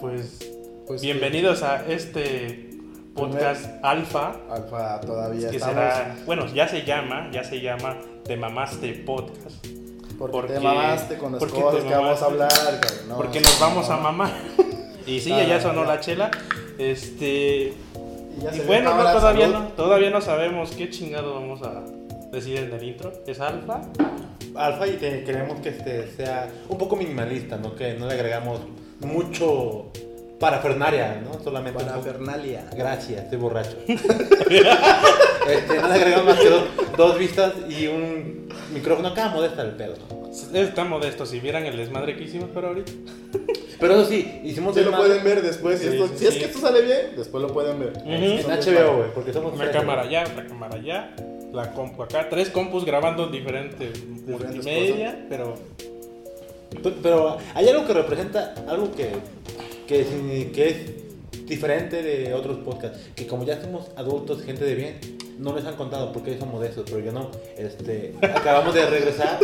Pues, Pues bienvenidos a este podcast alfa. Alfa todavía Que estamos. será, bueno, ya se llama, ya se llama Te Mamaste Podcast. Porque, porque- te mamaste con las porque cosas que vamos a hablar. No, porque nos vamos no. a mamar. Y sí, ya sonó la chela. Este. Y ya Y se ve bueno, no, todavía salud. no, todavía no sabemos qué chingado vamos a decir en el intro. ¿Es alfa? Alfa y que queremos que este sea un poco minimalista, ¿no? Que no le agregamos mucho parafernaria, ¿no? Solamente Parafernalia. Gracias, estoy borracho. este, no le agregamos más que dos, dos vistas y un micrófono acá modesta el pedo. ¿no? Está modesto, si vieran el desmadre que hicimos por ahorita. Pero eso sí, hicimos Sí el lo pueden ver después. si Sí, esto- sí, si es que esto sale bien, después lo pueden ver. Ujú. en Son HBO, güey, porque somos Una cámara allá, otra cámara allá, la compu. Acá, tres compus grabando diferentes multimedia, pero Pe- Pero hay algo que representa, algo que, que, que es diferente de otros podcasts. Que como ya somos adultos, gente de bien, no les han contado porque son modestos, pero yo no. Este, acabamos de regresar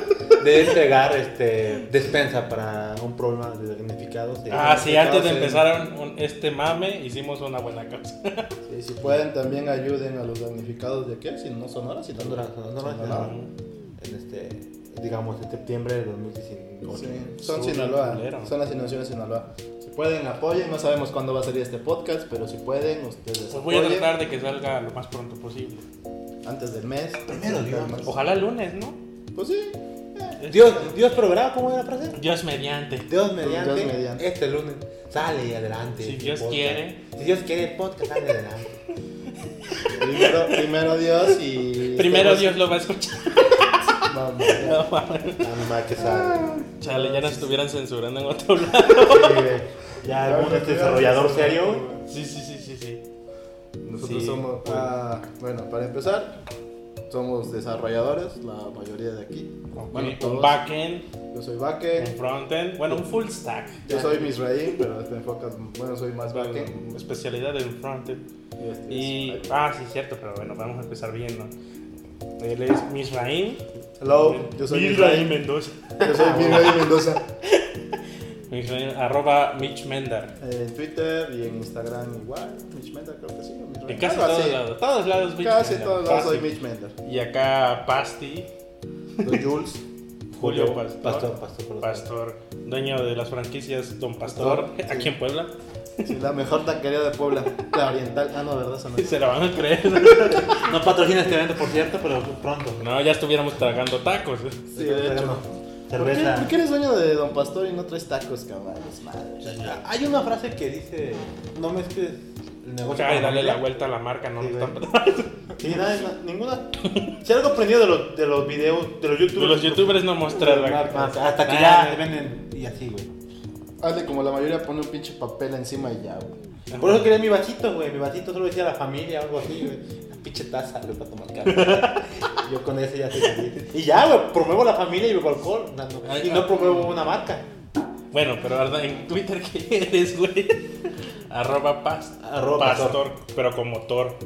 de entregar este, despensa para un problema de damnificados. de- Ah, sí, antes de empezar un- este mame, hicimos una buena causa. Sí, si pueden, también ayuden a los damnificados de qué, si no Sonora, si Sonora, Sonora, Sonora. en este, digamos, en septiembre de 2019. Sí, son Sinaloa, son las inundaciones de Sinaloa. Si pueden, apoyen. No sabemos cuándo va a salir este podcast, pero si pueden, ustedes Pues voy a apoyen tratar de que salga lo más pronto posible. antes del mes. Primero Dios. Ojalá el lunes, ¿no? Pues sí. Dios, Dios proveerá, ¿cómo era la frase? Dios mediante. Dios mediante, Dios mediante. este lunes sale adelante. Si Dios podcast. quiere. Si Dios quiere, el podcast sale adelante. Primero, primero Dios y. Primero Dios lo va a escuchar. No, mames. Que sale. Chale, ya nos estuvieran censurando en otro lado. Sí, güey. Ya algún este desarrollador serio. Sí, sí, sí, sí, sí. Nosotros Sí, somos. ah, bueno, para empezar, somos desarrolladores, la mayoría de aquí. Bueno, un backend, Yo soy un backend. frontend, bueno, un full stack. Yo soy Misraim, pero te enfocas. Bueno, soy más backend. Especialidad en frontend. Y este Y, ah, sí, cierto, pero bueno, vamos a empezar bien, ¿no? Él es Misraim. Hello, yo soy Misraim Misraim. Mendoza. Yo soy Misraim Mendoza. Misraim, arroba Mitch Mendar. En Twitter y en Instagram igual. Mitch Mender, creo que sí. En casi todos lados. Todos lados Mitch Casi Mendar, todos lados soy. Mitch Mender. Y acá Pasti, Don Jules. Julio Pastor. Pastor, pastor, pastor. Pastor, dueño de las franquicias Don Pastor, Pastor, aquí sí. en Puebla. Sí, la mejor taquería de Puebla. La oriental. Ah, no, ¿verdad? Esa no. Se la van a creer. No patrocina este evento, por cierto, pero pronto. No, ya estuviéramos tragando tacos. ¿eh? Sí, de hecho. No. ¿Por qué, Cerveza. por qué eres dueño de Don Pastor y no traes tacos, cabrón? Es madre. Hay una frase que dice: No mezcles el negocio. Ay, con dale familia". la vuelta a la marca, no Sí, están Sí, nada, na- ninguna. Si algo aprendido de los, de los videos, de los De youtubers. los youtubers no mostrar De la marcas. Hasta que ya venden y así, güey. Hazle como la mayoría pone un pinche papel encima y ya, güey. Por eso quería mi vasito, güey. Mi vasito solo decía la familia o algo así, güey. Una pinche taza, güey, para tomar café. Yo con ese ya feliz. Y ya, güey, promuevo la familia y bebo alcohol. No, no. Y no promuevo una marca. Bueno, pero ¿verdad? en Twitter, ¿qué eres, güey? Arroba pas, Arroba pastor, pero como Thor.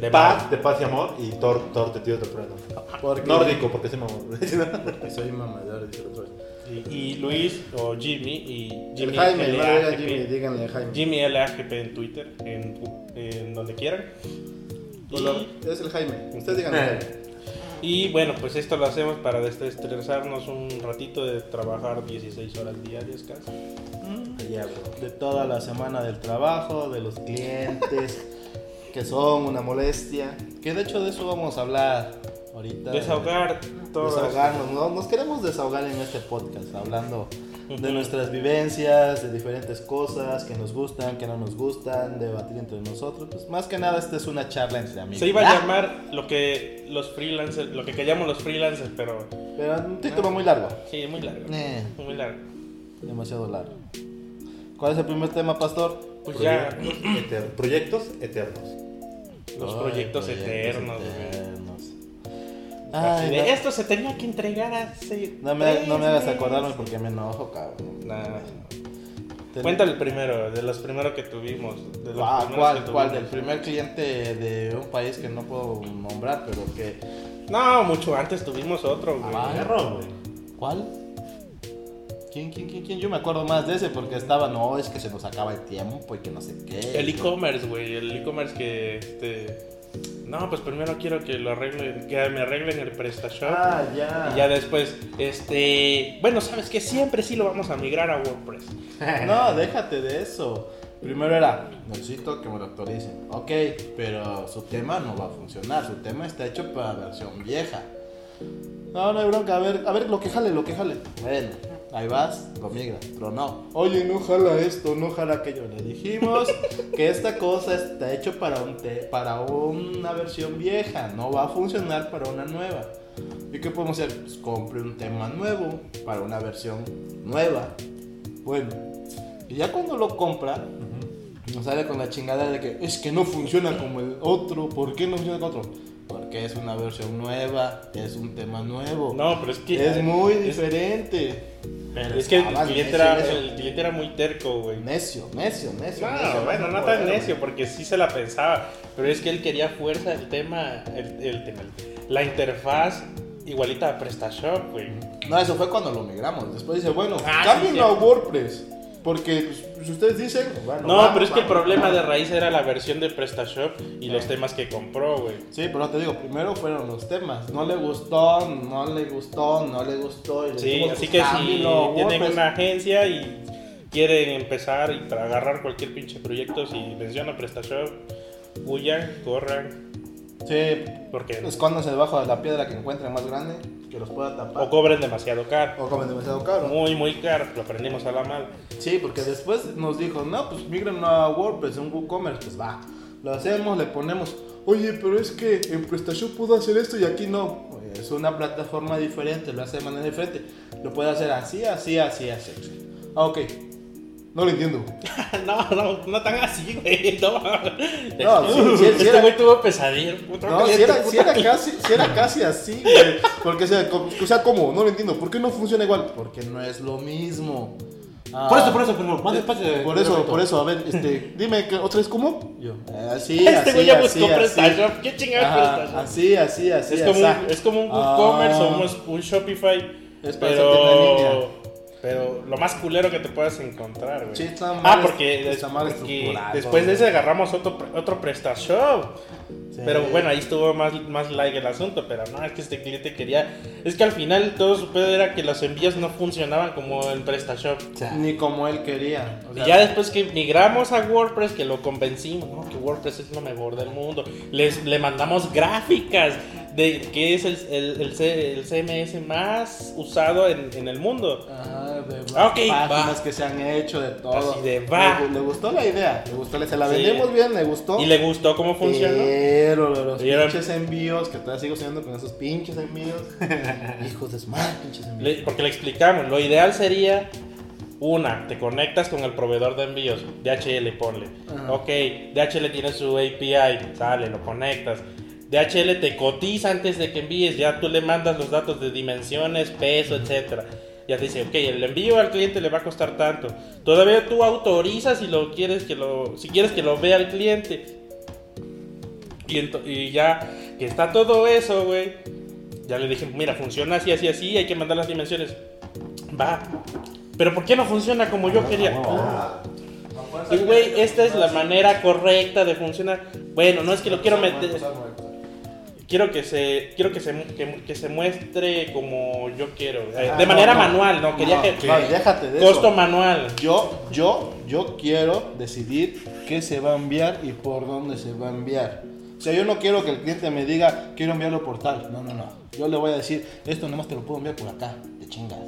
De Paz, de paz y amor. Y Thor, Thor de tío. Porque, Nórdico, porque se mamó. Porque soy mamador, dice el otro. Y, y Luis o Jimmy y El Jimmy Jaime, no LAGP. Jimmy, díganle a Jaime. Jimmy LAGP en Twitter, en, en donde quieran. Y, es el Jaime. Ustedes díganle a Jaime. y bueno, pues esto lo hacemos para desestresarnos un ratito de trabajar 16 horas diarias casi. Allá, güey. De toda la semana del trabajo, de los clientes, que son una molestia. Que de hecho de eso vamos a hablar ahorita. Desahogar todo. Desahogarnos, ¿no? Nos queremos desahogar en este podcast, hablando de nuestras vivencias, de diferentes cosas que nos gustan, que no nos gustan, debatir entre nosotros. Pues más que nada, esta es una charla entre amigos. Se iba a llamar lo que los freelancers, lo que callamos los freelancers, pero Pero un título muy largo. sí, muy largo. Eh, Muy largo. demasiado largo. ¿Cuál es el primer tema, pastor? Pues ya, Proyectos eter- Proyectos eternos. los Ay, proyectos, eternos, eternos. Ay, de, no, Esto se tenía que entregar hace. no me, tres no me hagas meses". acordarme porque me enojo, cabrón. Nah. Ten- Cuéntale el primero, de los primeros que tuvimos. De los Ah, primeros ¿cuál, que cuál? Del primer cliente de un país que no puedo nombrar, pero que No, mucho antes tuvimos otro, güey. Ah, Perro, güey. ¿Cuál? ¿Quién, quién, quién, quién? Yo me acuerdo más de ese porque estaba, no, es que se nos acaba el tiempo y que no sé qué. El e-commerce, güey. El e-commerce que, este... No, pues primero quiero que lo arreglen, que me arreglen el PrestaShop. Ah, ya. Y ya después, este... Bueno, ¿sabes que Siempre sí lo vamos a migrar a WordPress. No, déjate de eso. Primero era, necesito que me lo actualicen. Ok, pero su tema no va a funcionar. Su tema está hecho para versión vieja. No, no hay bronca. A ver, a ver, lo que jale, lo que jale. Bueno, ahí vas, lo migra. Pero no. Oye, no jala esto, no jala aquello. Le dijimos que esta cosa está hecho para, un te- para una versión vieja. No va a funcionar para una nueva. ¿Y qué podemos hacer? Pues compre un tema nuevo para una versión nueva. Bueno, y ya cuando lo compra, nos sale con la chingada de que es que no funciona como el otro. ¿Por qué no funciona como otro? Porque es una versión nueva, es un tema nuevo. No, pero es que... es muy es- diferente. Pero Es que el cliente, era, el cliente era muy terco, güey. Necio, necio, necio. No, necio, bueno, no tan necio, porque sí se la pensaba. Pero es que él quería fuerza el tema, el, el tema, la interfaz igualita a PrestaShop, güey. No, eso fue cuando lo migramos. Después dice, bueno, Ah, sí, a. WordPress. Porque pues, si ustedes dicen, bueno, No, vamos, pero es que el problema de raíz era la versión de PrestaShop y los temas que compró, güey. Sí, pero te digo, primero fueron los temas. No le gustó, no le gustó, no le gustó. y Sí, así pues, que si tienen WordPress. una agencia y quieren empezar y agarrar cualquier pinche proyecto, si menciona PrestaShop, huyan, corran, Sí, porque escóndanse debajo de la piedra que encuentren más grande, que los pueda tapar. o cobren demasiado caro. O comen demasiado caro. Muy, muy caro, lo aprendimos a la mal. Sí, porque después nos dijo, no, pues migren a WordPress, un WooCommerce, pues va. Lo hacemos, le ponemos, oye, pero es que en PrestaShop puedo hacer esto y aquí no. Es una plataforma diferente, lo hace de manera diferente. Lo puede hacer así, así, así, así. Ah, ok. No lo entiendo. No, no, no tan así, güey. No, No, sí, sí, sí este era- güey tuvo No, si era, si era casi, si era casi así, güey. Porque, o sea, co- o sea, ¿cómo? No lo entiendo. ¿Por qué no funciona igual? Porque no es lo mismo. Ah, Por eso, por eso, pero más despacio. Por eso, por eso, a ver, este, dime otra vez cómo. Yo, eh, así, Este así, güey ya así, buscó así. PrestaShop. ¿Qué chingada PrestaShop? así, así, así. es, como un, es como un Ah. WooCommerce o un, un Shopify. Es para hacerte en línea. pero, pero lo más culero que te puedas encontrar, güey. Sí, está mal ah, porque, está mal porque después de ese agarramos otro, otro PrestaShop. Sí. Pero bueno, ahí estuvo más, más like el asunto. Pero no, es que este cliente quería. Es que al final todo su pedo era que los envíos no funcionaban como en PrestaShop. Ni como él quería. o Y sea, ya después que migramos a WordPress, que lo convencimos, ¿no? que WordPress es lo mejor del mundo, les, le mandamos gráficas de que es el, el, el C- el CMS más usado en, en el mundo. Ajá, de las Ah, ok, páginas va. que se han hecho, de todo. Así de, va. Le, le gustó la idea, le gustó, se la Sí. vendimos bien, le gustó. Y le gustó cómo funcionó. Pero los Y pinches envíos, que todavía sigo soñando con esos pinches envíos. Hijos de su madre, pinches envíos. Le- porque le explicamos, lo ideal sería, una, te conectas con el proveedor de envíos, DHL, ponle. Ajá. Ok, DHL tiene su API, sale, lo conectas. DHL te cotiza antes de que envíes, ya tú le mandas los datos de dimensiones, peso, etcétera. Ya te dice, ok, el envío al cliente le va a costar tanto. Todavía tú autorizas si lo quieres que lo, si quieres que lo vea el cliente. Y, y ya que está todo eso, güey. Ya le dije, mira, funciona así, así, así, hay que mandar las dimensiones. Va. Pero ¿por qué no funciona como yo quería? Ah, Y güey, esta es la manera correcta de funcionar. Bueno, no es que lo quiero meter. Quiero que se, quiero que se, que, que se muestre como yo quiero. eh, Ah, de manera no. manual, no. Quería No, que. déjate de costo eso. manual. Yo, yo, yo quiero decidir qué se va a enviar y por dónde se va a enviar. O sea, yo no quiero que el cliente me diga, quiero enviarlo por tal. No, no, no. Yo le voy a decir, esto nomás te lo puedo enviar por acá, de chingas.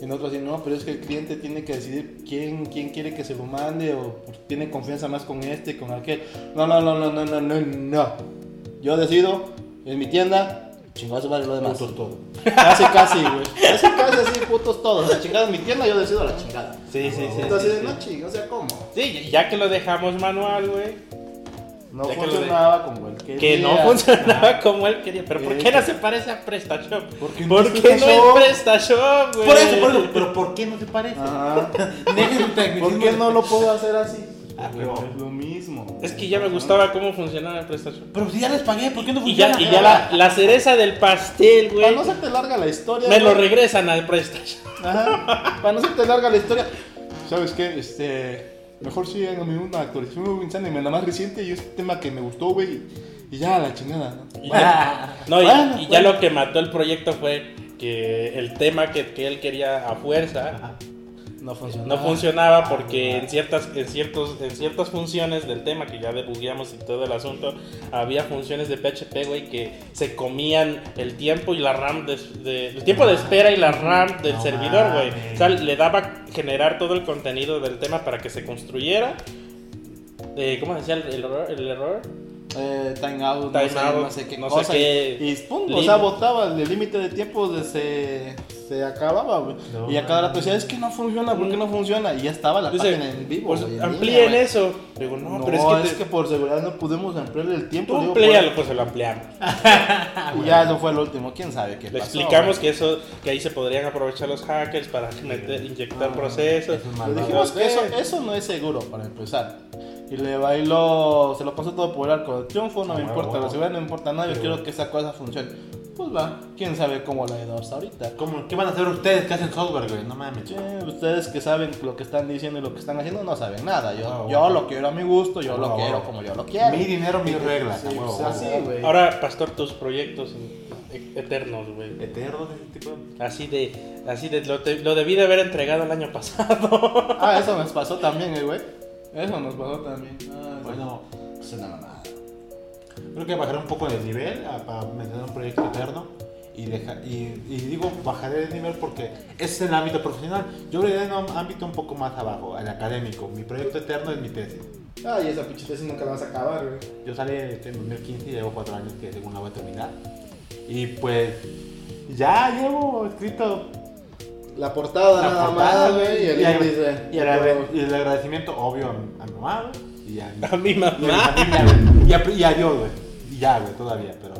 Y nosotros decimos, no, pero es que el cliente tiene que decidir quién, quién quiere que se lo mande o tiene confianza más con este, con aquel. No, no, no, no, no, no, no, no. Yo decido, en mi tienda, chingados vale lo demás. Putos. Casi, casi, güey. Casi, casi así, putos todos. La chingada en mi tienda, yo decido la chingada. Sí, sí, sí. Entonces, sí, sí. no chinga, o sea, ¿cómo? Sí, ya que lo dejamos manual, güey. No Ya que funcionaba como el que Que no funcionaba como él quería. Pero ¿por qué no se parece a PrestaShop? Porque ¿Por no es qué no es PrestaShop, güey? Por eso, por eso. Pero ¿por qué no se parece? Ajá. Déjenme ¿Por qué no lo puedo hacer así? Ah, Es lo mismo. Es que ya me gustaba cómo funcionaba el PrestaShop. pero si ya les pagué, ¿por qué no Y ya, funciona? y ya la, la cereza del pastel, güey. Para no se te larga la historia. Me lo regresan al PrestaShop. Ajá. Para no se te larga la historia. ¿Sabes qué? Este. Mejor sí hágame una actualización, un anime la más reciente y este tema que me gustó, güey. Y ya, la chingada, ¿no? Y ya- no, y, Bueno, y ya bueno. lo que mató el proyecto fue que el tema que, que él quería a fuerza No funciona. no funcionaba porque en ciertas, en, ciertos, en ciertas funciones del tema que ya debugueamos y todo el asunto, había funciones de PHP, güey, que se comían el tiempo y la RAM, de, de- el tiempo de espera y la RAM del No servidor, güey. O sea, le daba generar todo el contenido del tema para que se construyera. Eh, ¿Cómo decía el, el error? El error? Eh, time out, Time no, sé, out, no sé qué no sé cosa. qué y, y pum, o sea, botaba el límite de tiempo se, se acababa. No y a cada rato decía, es que no funciona, ¿por qué no funciona? Y ya estaba la Dice, página en vivo. pues en amplíen línea, eso. Digo, no, güey. pero No, es que, te- por seguridad no pudimos ampliarle el tiempo. tú amplíalo, pues se lo ampliamos. Y ya eso fue el último, quién sabe qué Le pasó, explicamos que eso, que ahí se podrían aprovechar los hackers para meter- inyectar Ah, procesos. dijimos que eso, eso no es seguro para empezar. Y le bailó, se lo pasó todo por el arco del triunfo, no Ah, me importa, la huevo. seguridad no me importa nada, yo Sí, quiero que esa cosa funcione. Pues va, quién sabe cómo la hasta ahorita. ¿Cómo- ¿Qué van a hacer ustedes que hacen software, güey? No mames. Che, ustedes que saben lo que están diciendo y lo que están haciendo no saben nada. Yo, Ah, yo bueno. lo quiero a mi gusto, yo Ah, lo bueno. quiero como yo lo quiero. Mi dinero, mis reglas. Sí, pues así, güey. Ahora, Pastor, tus proyectos eternos, güey. Eterno de ese tipo. Así de, así de, lo, te- lo debí de haber entregado el año pasado. Ah, eso nos pasó también, eh, güey. Eso nos pasó también. Ah, Bueno, es una mamada. creo que bajaré un poco el nivel a- para mencionar un proyecto eterno. Y, deja- y, y digo bajaré el nivel porque es el ámbito profesional. Yo voy en un ámbito un poco más abajo, el académico. Mi proyecto eterno es mi tesis. Ay, esa pinche tesis nunca la vas a acabar, güey. Yo salí en 2015 y llevo cuatro años que según la voy a terminar. Y pues ya llevo escrito La portada la nada portada, más, güey, y el y índice. y el, y el agradecimiento obvio a, mi mamá y a mi, A mi y a mi mamá. familia y, a, y a Dios, güey. Y ya, güey, todavía, pero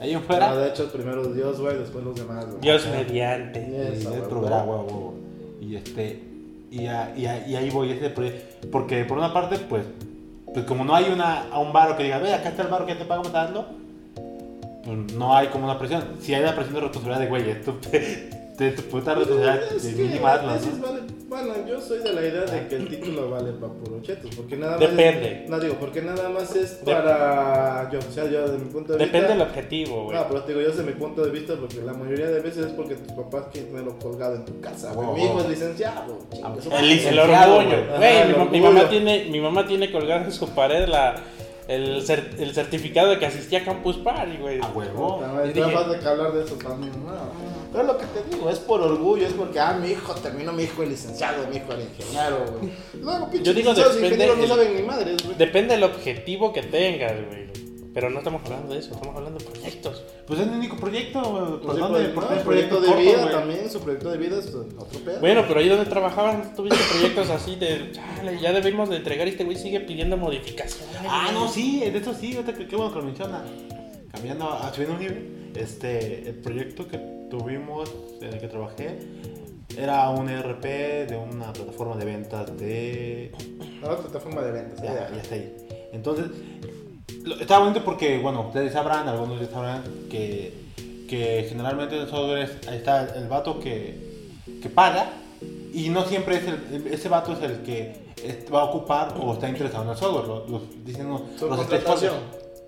ahí en Ah, fuera. de hecho, primero Dios, güey, después los demás, güey. Dios mediante. Y huevo. Y este. Y, a- y, a- y ahí voy ese proyecto. Porque por una parte, pues. Pues como no hay una, a un baro que diga, ve, acá está el baro que te pagamos dando. Pues no hay como una presión. Si hay la presión de responsabilidad de, güey, esto te, te, tu puta responsabilidad Es de que mínima hazlo, la tesis ¿no? vale- bueno, yo soy de la idea de que el título vale para puro chetos, porque nada más Depende. Es, no digo, porque nada más es para yo, o sea, yo de mi punto de Depende del vista. objetivo, güey. No, pero te digo yo desde mi punto de vista, porque la mayoría de veces es porque tus papás quieren tenerlo colgado en tu casa. güey. Wow, mi hijo es licenciado. El, Licenciado, orgullo. güey. Mi, mi mamá tiene, mi mamá tiene colgado en su pared la, el, cer- el certificado de que asistía a Campus Party, güey. A huevo. No, dije- hablar de eso también. No. Pero lo que te digo es por orgullo, es porque, ah, mi hijo terminó, mi hijo el licenciado, mi hijo el ingeniero, güey. Luego, pinches Yo digo, y depende no saben ni madres, güey. Depende del objetivo que tengas, güey. Pero no estamos hablando de eso, estamos hablando de proyectos. Pues es el único proyecto, güey. Pues pues, ¿Por no, el proyecto de corto, vida güey? también, su proyecto de vida es otro pedo. Bueno, pero ahí donde trabajabas, tuviste proyectos así de, chale, ya debimos de entregar y este güey sigue pidiendo modificaciones. Ah, no, sí, de eso sí, qué bueno que lo menciona. Cambiando subiendo un nivel, este, el proyecto que tuvimos, en el que trabajé, era un ERP de una plataforma de ventas de... Ahora plataforma de ventas. Ya, ya. ya está ahí. Entonces, estaba bonito porque, bueno, ustedes sabrán, algunos ya sabrán que, que generalmente en el software está el vato que, que paga y no siempre es el, ese vato es el que va a ocupar o está interesado en el software. Los, los- dicen los, los.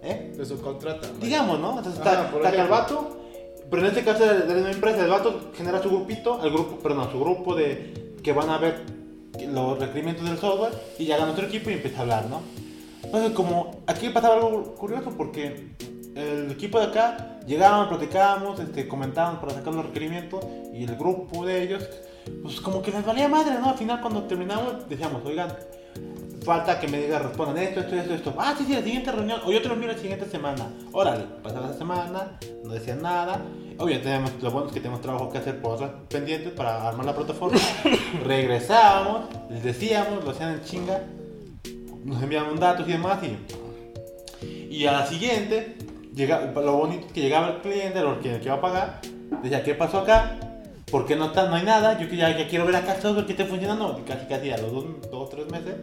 ¿Eh? De subcontrata. Digamos, ¿no? Entonces Ajá, está, está el vato, pero en este caso de, de misma empresa, el vato genera su grupito, el grupo, perdón, su grupo de que van a ver los requerimientos del software y llegan a otro equipo y empieza a hablar, ¿no? Entonces, como aquí pasaba algo curioso porque el equipo de acá llegaban, platicábamos, este, comentábamos para sacar los requerimientos y el grupo de ellos, pues como que les valía madre, ¿no? Al final cuando terminamos decíamos, oigan, falta que me diga, respondan esto, esto, esto, esto. Ah, sí, sí, la siguiente reunión. O yo te lo envío la siguiente semana. Órale, pasaba la semana, no decían nada. Obviamente, tenemos, lo bueno es que tenemos trabajo que hacer por otras pendientes para armar la plataforma. Regresábamos, les decíamos, lo hacían en chinga. Nos enviaban datos y demás. Y, y a la siguiente, llega, lo bonito es que llegaba el cliente, el que, el que va a pagar, decía, ¿qué pasó acá? ¿Por qué no, está, no hay nada? Yo que ya, ya quiero ver acá software que esté funcionando. Y casi, casi a los dos, dos o tres meses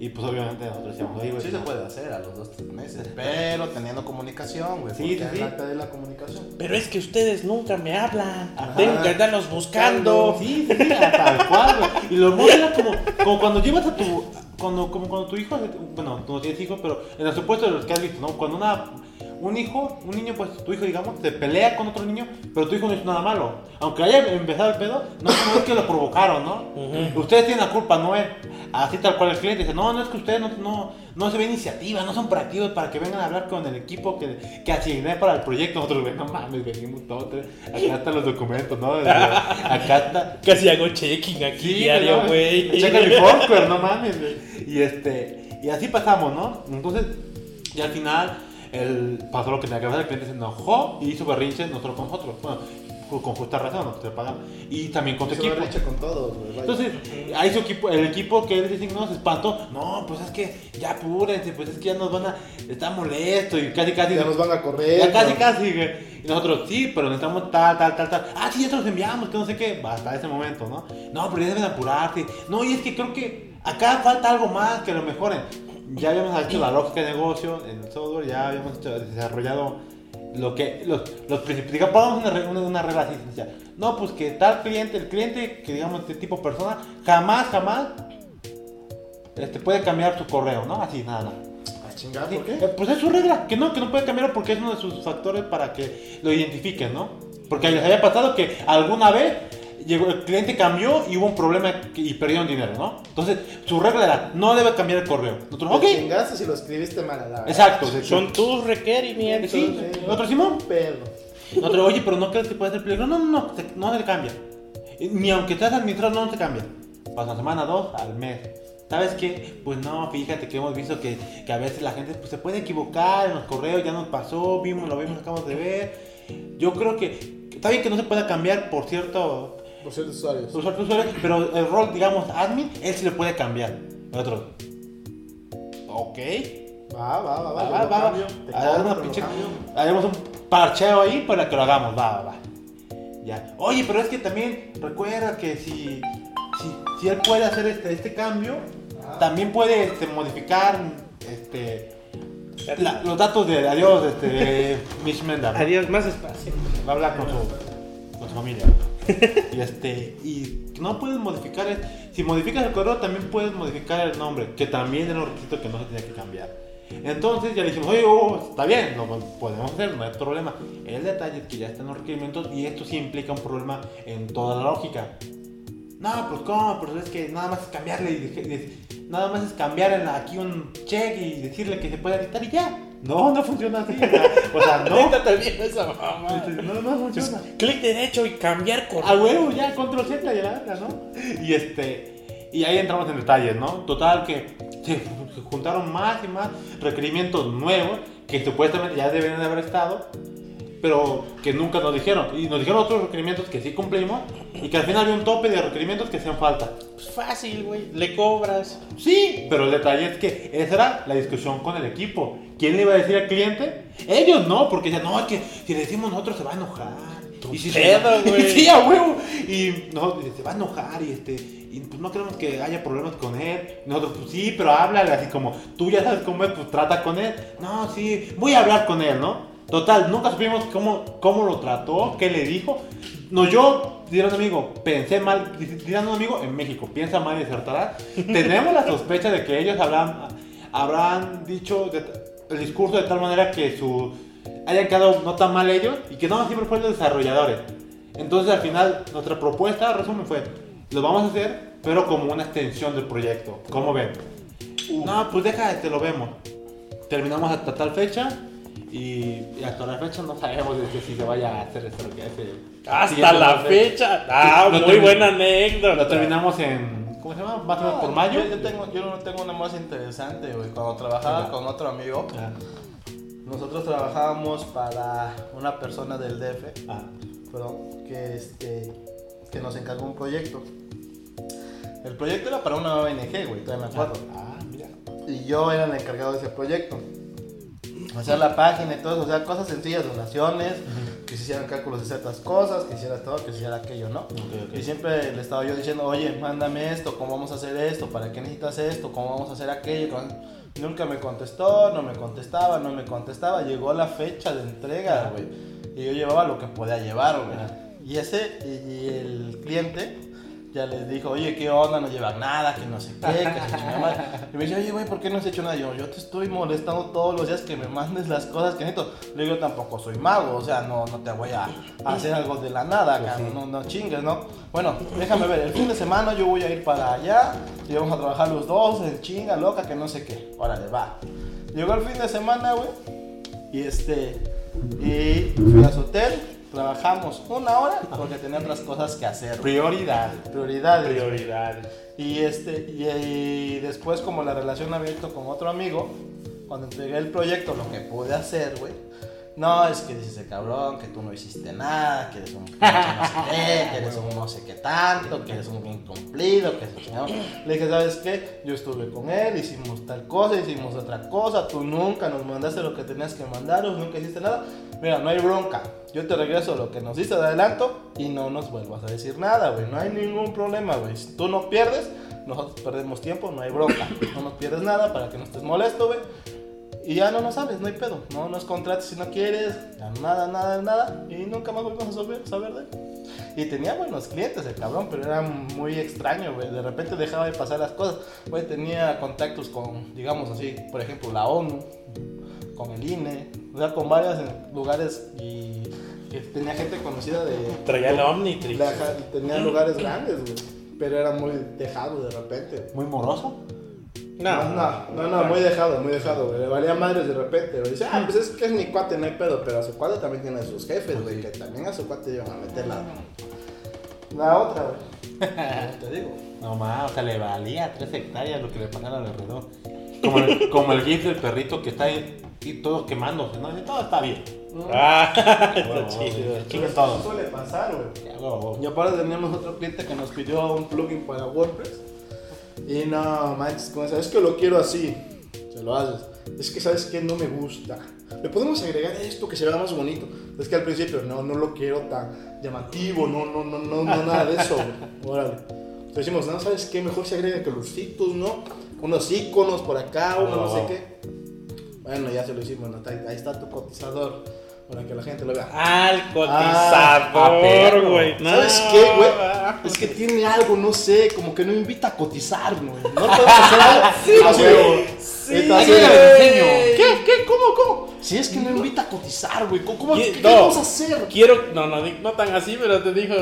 Y pues obviamente nosotros decíamos, oye, güey. Sí se puede hacer a los dos, tres meses, pero teniendo comunicación, güey. Sí, sí, acta de la comunicación. Pero es que ustedes nunca me hablan. Ajá. Tengo que andarlos buscando. Sí, sí, sí, tal cual, güey. Y lo hermoso era como, como cuando llevas a tu. Cuando, como cuando tu hijo. Bueno, tú no tienes hijos, pero en el supuesto de los que has visto, ¿no? Cuando una. Un hijo, un niño, pues tu hijo, digamos, se pelea con otro niño, pero tu hijo no hizo nada malo. Aunque haya empezado el pedo, no, es que lo provocaron, ¿no? Ujú. Ustedes tienen la culpa, no él. Así tal cual el cliente dice, no, no es que ustedes no, no, no se ven iniciativa, no son proactivos para que vengan a hablar con el equipo que, que asigné para el proyecto. Nosotros, no mames, venimos todos. Acá están los documentos, ¿no? Acá está. Casi hago checking aquí Sí, diario, güey. Checa mi Foursquare, no mames, güey. Y este, y así pasamos, ¿no? Entonces, y al final, el, pasó lo que tenía que pasar, el cliente se enojó y hizo berrinche nosotros con nosotros. Bueno, con justa razón, te pagan. Y también con tu equipo. con todos. Entonces, ahí su equipo, el equipo que él designó se espantó. No, pues es que ya apúrense, pues es que ya nos van a. Está molesto y casi, casi. ya nos van a correr. Ya casi, casi, güey. Y nosotros, sí, pero necesitamos tal, tal, tal, tal. Ah, sí, ya se los enviamos, que no sé qué. Hasta ese momento, ¿no? No, pero ya deben apurarse. No, y es que creo que acá falta algo más que lo mejoren. Ya habíamos hecho la lógica de negocio en el software, ya habíamos hecho- desarrollado lo que, los, los. Digamos, pongamos una, una, una regla así, sencilla. No, pues que tal cliente, el cliente que digamos de tipo persona, jamás, jamás este, puede cambiar su correo, ¿no? Así, nada. Ah, chingada, Sí, ¿por eh? Pues es su regla, que no, que no puede cambiarlo porque es uno de sus factores para que lo identifiquen, ¿no? Porque les había pasado que alguna vez llegó, el cliente cambió y hubo un problema y perdieron dinero, ¿no? Entonces, su regla era, no debe cambiar el correo. Nosotros, ok, Te chingaste si lo escribiste mal a la exacto. Son tus requerimientos. Sí, otro Simón. Pero. Nosotros, oye, pero no crees que puede ser peligroso. No, no, no, no se cambia. Ni aunque seas administrador, no se cambia. Pasa semana, dos, al mes. ¿Sabes qué? Pues no, fíjate que hemos visto que, que a veces la gente pues, se puede equivocar en los correos, ya nos pasó, vimos, lo vimos, acabamos de ver. Yo creo que que está bien que no se pueda cambiar por cierto Por ciertos usuarios. por cierto usuario, pero el rol, digamos, admin, él sí le puede cambiar. Nosotros, ok. Va, va, va, va. Va, yo va, lo va, cambio, una lo pinche-. Haremos un parcheo ahí para que lo hagamos, va, va, va. Ya. Oye, pero es que también recuerda que si, si, si él puede hacer este, este cambio, también puede este, modificar este, la- los datos de adiós, este, de Mitch Mendel, ¿no? Adiós, más espacio. Va a hablar con su, con su familia. y este, y no puedes modificar, es- si modificas el correo también puedes modificar el nombre, que también era un requisito que no se tenía que cambiar. Entonces ya le dijimos, oye, oh, está bien, lo podemos hacer, no hay problema. El detalle es que ya están los requerimientos y esto sí implica un problema en toda la lógica. No, pues cómo, pero es que nada más es cambiarle y nada más es cambiar aquí un check y decirle que se puede editar y ya. No, no funciona así. O sea, no. También esa mamá. No, no funciona. Clic derecho y cambiar A correo. huevo, ya, control Z y la verga, ¿no? Y este. Y ahí entramos en detalles, ¿no? Total que se juntaron más y más requerimientos nuevos que supuestamente ya deberían de haber estado, pero que nunca nos dijeron. Y nos dijeron otros requerimientos que sí cumplimos y que al final había un tope de requerimientos que hacían falta. Pues fácil, güey. Le cobras. Sí, pero el detalle es que esa era la discusión con el equipo. ¿Quién le iba a decir al cliente? Ellos no, porque decían, no, es que si le decimos nosotros se va a enojar. Tu y si pedo, se... güey. sí, a huevo. Y dice, se va a enojar y este y pues no queremos que haya problemas con él. Nosotros, pues sí, pero háblale así como, tú ya sabes cómo es, pues trata con él. No, sí, voy a hablar con él, ¿no? Total, nunca supimos cómo, cómo lo trató, qué le dijo. No, yo, dirá un amigo, pensé mal, dirá un amigo en México, piensa mal y acertará. Tenemos la sospecha de que ellos habrán, habrán dicho el discurso de tal manera que su hayan quedado no tan mal ellos y que no siempre fueron los desarrolladores. Entonces al final nuestra propuesta, resumen, fue, lo vamos a hacer, pero como una extensión del proyecto. ¿Cómo ven? No, pues deja, te lo vemos. Terminamos hasta tal fecha y, y hasta la fecha no sabemos de si se vaya a hacer esto. que ese- Hasta la fecha. Ah, Lo muy termi- buena anécdota. Lo terminamos en, ¿cómo se llama? Más o menos por mayo. Yo, yo tengo, yo no tengo una más interesante, güey. Cuando trabajaba Ajá. con otro amigo, Ah, nosotros trabajábamos para una persona del DF, ah, perdón, que, este, que nos encargó un proyecto. El proyecto era para una ONG, güey, todavía me acuerdo. ah, mira. Y yo era el encargado de ese proyecto. Hacer la página y todo eso, o sea, cosas sencillas, donaciones, que se hicieran cálculos de ciertas cosas, que se hiciera todo, que se hiciera aquello, ¿no? Y siempre le estaba yo diciendo, oye, mándame esto, ¿cómo vamos a hacer esto? ¿Para qué necesitas esto? ¿Cómo vamos a hacer aquello? Nunca me contestó, no me contestaba, no me contestaba. Llegó la fecha de entrega, güey. Y yo llevaba lo que podía llevar, güey. Y ese, y, y el cliente ya les dijo, oye, ¿qué onda? No llevan nada, que no sé qué, que se chingada. Y me dice, oye, güey, ¿por qué no has hecho nada? Y yo, yo te estoy molestando todos los días que me mandes las cosas que necesito. Le digo, tampoco soy mago, o sea, no, no te voy a hacer algo de la nada, Pues no, no chingues, ¿no? Bueno, déjame ver, el fin de semana yo voy a ir para allá y vamos a trabajar los dos en chinga, loca, que no sé qué. Órale, va. Llegó el fin de semana, güey, y este, y fui a su hotel, trabajamos una hora porque tenía otras cosas que hacer. Prioridad. Prioridades. Prioridades. Y, este, y, y después, como la relación había abierto con otro amigo, cuando entregué el proyecto, lo que pude hacer, güey. No, es que dices cabrón, que tú no hiciste nada, que eres un pinche no sé qué, que eres un no sé qué tanto, que eres un incumplido, que es un. Le dije, ¿sabes qué? Yo estuve con él, hicimos tal cosa, hicimos otra cosa, tú nunca nos mandaste lo que tenías que mandaros, nunca hiciste nada. Mira, no hay bronca. Yo te regreso lo que nos diste de adelanto y no nos vuelvas a decir nada, güey. No hay ningún problema, güey. Si tú no pierdes, nosotros perdemos tiempo, no hay bronca. No nos pierdes nada para que no estés molesto, güey. Y ya no nos hables, no hay pedo. No nos contrates si no quieres, nada, nada, nada. Y nunca más volvimos a saber de él. Y tenía buenos clientes el cabrón, pero era muy extraño, güey. De repente dejaba de pasar las cosas. Güey, tenía contactos con, digamos así, por ejemplo, la ONU, con el INE, o sea, con varios lugares y que tenía gente conocida de... Traía el Omnitrix. tenía lugares grandes, güey. Pero era muy dejado de repente. Muy moroso. No, no, no, no, muy dejado, muy dejado, güey. Le valía madres de repente, güey. Dice, ah, pues es que es mi cuate, no hay pedo. Pero a su cuate también tiene sus jefes, güey. Que también a su cuate iban a meter la, la otra, güey. Te digo. No más, o sea, le valía tres hectáreas lo que le pasara alrededor. Como el, como el gif del perrito que está ahí y todo quemándose, ¿no? Dice, todo está bien. Ah, Bueno, está chido. Chinguen eso todo. suele pasar, güey. Y aparte teníamos otro cliente que nos pidió un plugin para WordPress. Y no, manches, con es que lo quiero así. Se lo haces. Es que sabes que no me gusta. Le podemos agregar esto que se vea más bonito. Es que al principio no, no lo quiero tan llamativo, no, no, no, no, no nada de eso. güey. Órale. Entonces decimos, no, ¿sabes qué? Mejor se agrega colorcitos, ¿no? Unos iconos por acá, uno no sé qué. Bueno, ya se lo hicimos, ¿no? ahí, está tu cotizador para que la gente lo vea. Al Ah, cotizador, güey. ¿Sabes No, qué, güey? ah, Es que tiene algo, no sé, como que no invita a cotizar, güey. No podemos hacer algo. Sí, Así, güey. Sí, güey. ¿Qué? ¿Qué? ¿Cómo? ¿Cómo? Si es que no invita a cotizar, güey. ¿Cómo, ¿Qué? qué, No. vamos a hacer? Quiero, no, no, no tan así, pero te dijo,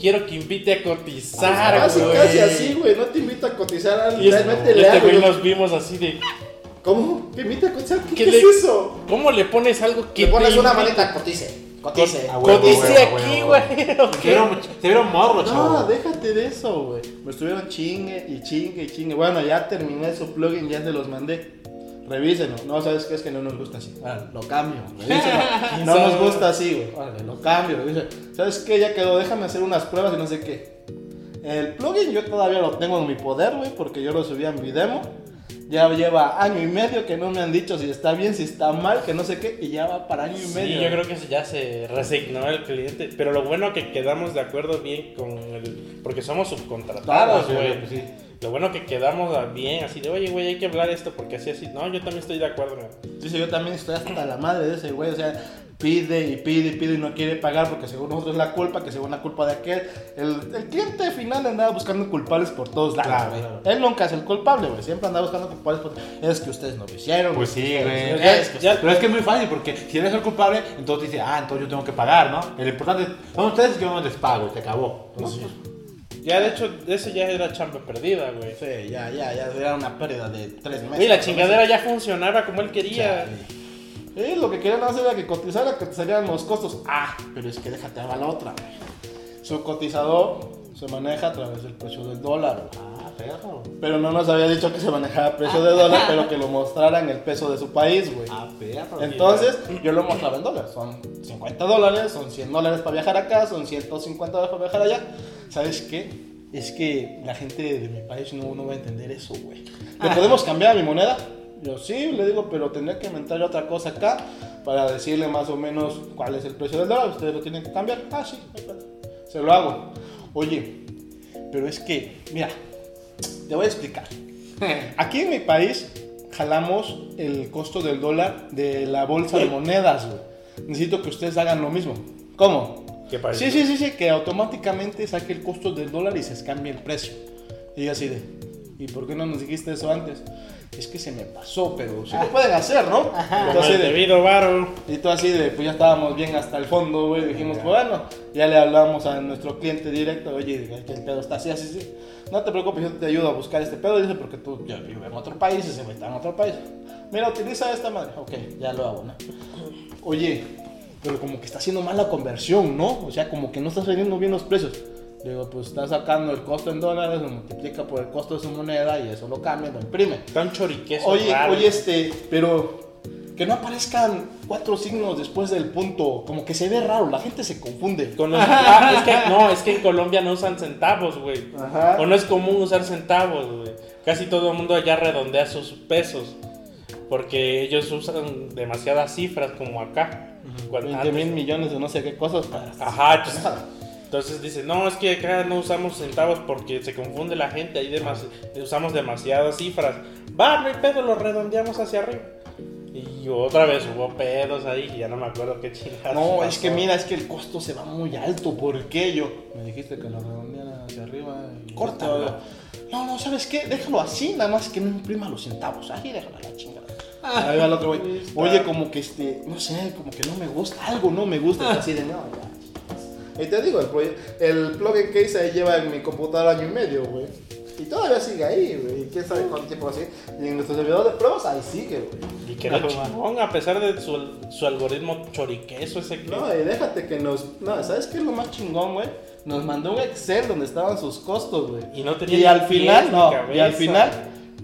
quiero que invite a cotizar, Casi, güey. casi así, güey. No te invita a cotizar. Y este, Realmente este le hago. güey yo- nos vimos así de, ¿Cómo? ¿Qué invita a cotizar? ¿Qué, ¿Qué qué le- es eso? ¿cómo le pones algo que Le pones te una manita, cotice. Cotice. Ah, Cotice aquí, güey. Se vieron, se vieron morros, No, chavo. déjate de eso, güey. Me estuvieron chingue y chingue y chingue. Bueno, ya terminé su plugin, ya se los mandé. Revísenlo. No, ¿sabes qué? Es que no nos gusta así. Órale, lo cambio. Revísenlo. No nos gusta así, güey. Órale, lo cambio. Revisen. ¿Sabes qué? Ya quedó. Déjame hacer unas pruebas y no sé qué. El plugin yo todavía lo tengo en mi poder, güey, porque yo lo subí a mi demo. Ya lleva año y medio que no me han dicho si está bien, si está mal, que no sé qué, y ya va para año y Sí, medio. yo creo que ya se resignó el cliente, pero lo bueno que quedamos de acuerdo bien con el, porque somos subcontratados, Sí, güey. sí. Lo bueno que quedamos bien, así de, oye, güey, hay que hablar esto porque así, así. No, yo también estoy de acuerdo, güey. Dice, yo también estoy hasta la madre de ese güey, o sea, pide y pide y pide y no quiere pagar porque según nosotros es la culpa, que según la culpa de aquel, el, el cliente final andaba buscando culpables por todos lados, Claro, claro. Él nunca es el culpable, güey, siempre andaba buscando culpables por... Es que ustedes no lo hicieron. Pues sí, güey. es que- Pero es que es muy fácil porque si eres el culpable, entonces dice, ah, entonces yo tengo que pagar, ¿no? El importante son ustedes que yo no les pago y se acabó. ¿no? Sí. Ya, de hecho, eso ya era chamba perdida, güey. Sí, ya, ya, ya, era una pérdida de tres meses. Güey, la chingadera ya funcionaba como él quería. Sí, lo que querían hacer era que cotizara, salieran los costos. Ah, pero es que déjate va la otra, güey. Su cotizador se maneja a través del precio del dólar. Ah, perro. Pero no nos había dicho que se manejaba a precio de dólar, pero que lo mostraran el peso de su país, güey. Ah, perro. Entonces, yo lo mostraba en dólares. Son 50 dólares, son 100 dólares para viajar acá, son 150 dólares para viajar allá. ¿Sabes qué? Es que la gente de mi país no, no va a entender eso, güey. ¿Le podemos cambiar a mi moneda? Yo sí, le digo, pero tendría que inventar otra cosa acá para decirle más o menos cuál es el precio del dólar. Ustedes lo tienen que cambiar. Ah, sí, se lo hago. Oye, pero es que, mira, te voy a explicar. Aquí en mi país jalamos el costo del dólar de la bolsa de monedas, güey. Necesito que ustedes hagan lo mismo. ¿Cómo? ¿Qué parece? Sí, sí, sí, sí, que automáticamente saque el costo del dólar y se cambie el precio. Y así de, ¿y por qué no nos dijiste eso antes? Es que se me pasó, pero sí lo pueden hacer, ¿no? Como Entonces, el de- debido varo. y tú así de, pues ya estábamos bien hasta el fondo, güey. Dijimos, pues bueno, ya le hablamos a nuestro cliente directo, oye, el pedo está así, así, así. No te preocupes, yo te ayudo a buscar este pedo. Dice, porque tú ya vives en otro país, ese güey está en otro país. Mira, utiliza esta madre. Ok, ya lo hago, ¿no? Oye, pero como que está haciendo mal la conversión, ¿no? O sea, como que no estás vendiendo bien los precios. Digo, pues está sacando el costo en dólares, lo multiplica por el costo de su moneda y eso lo cambia, lo imprime. Un choriqueso Oye, raro. oye, este, pero que no aparezcan cuatro signos después del punto, como que se ve raro, la gente se confunde. Con los- ah, es que, no, es que en Colombia no usan centavos, güey. Ajá. O no es común usar centavos, güey. Casi todo el mundo allá redondea sus pesos. Porque ellos usan demasiadas cifras como acá. Cuando 20 mil antes- millones de no sé qué cosas para... Ajá, entonces, entonces dice, no, es que acá no usamos centavos porque se confunde la gente, ahí demas- usamos demasiadas cifras. Va, no hay pedo, lo redondeamos hacia arriba. Y otra vez hubo pedos ahí, y ya no me acuerdo qué chingados. No, es que mira, es que el costo se va muy alto, ¿por qué yo? Me dijiste que lo redondeara hacia arriba y... Córtalo. No, no, ¿sabes qué? Déjalo así, nada más que no imprima los centavos. Ahí déjalo a la chingada. Ahí va el otro güey. Oye, como que este, no sé, como que no me gusta, algo no me gusta. Así de, no, ya. Y te digo, el, el plugin que hice ahí lleva en mi computadora año y medio, güey. Y todavía sigue ahí, güey. Y quién sabe cuánto tiempo así. Y en nuestro servidor de pruebas ahí sigue, güey. Y quedó chingón, a pesar de su, su algoritmo choriqueso ese que... No, y déjate que nos. No, ¿sabes qué es lo más chingón, güey? Nos mandó un Excel donde estaban sus costos, güey. Y no tenía Y al final, no. cabeza. Y al final,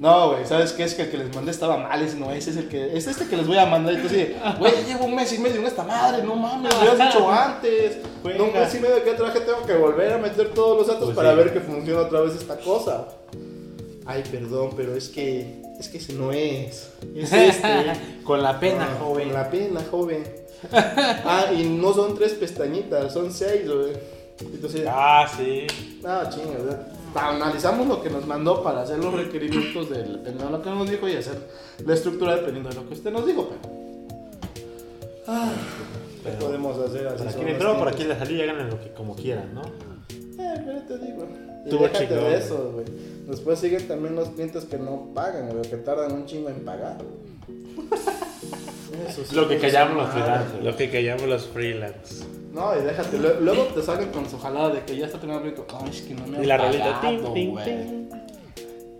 no, güey. ¿Sabes qué? Es que el que les mandé estaba mal. Ese no, ese es el que. Es este que les voy a mandar. Así, güey, ya llevo un mes y medio en esta madre. No mames, lo hubieras hecho antes. No, un mes y medio que traje, tengo que volver a meter todos los datos Pues para sí. ver que funciona otra vez esta cosa. Ay, perdón, pero es que. Es que ese no es. Es este. Con la pena, Ah, joven. Con la pena, joven. ah, y no son tres pestañitas, son seis, güey. Entonces, Ah, sí. no, chinga, güey. Analizamos lo que nos mandó para hacer los requerimientos del, dependiendo de lo que nos dijo y hacer la estructura dependiendo de lo que usted nos dijo, pero. Ah, ¿Qué Pero- podemos hacer así? Pero por tiempos. aquí les salí y háganle lo que como quieran, ¿no? Eh, pero te digo. Y Estuvo déjate chingón, de eso, güey. Después siguen también los clientes que no pagan, güey, que tardan un chingo en pagar. Eso sí, Lo que pues, callamos los madre. freelancers. Lo que callamos los freelance. No, y déjate, lue- luego te salen con su jalada de que ya está terminando el proyecto. Ay, es que no me han Y la pagado, güey.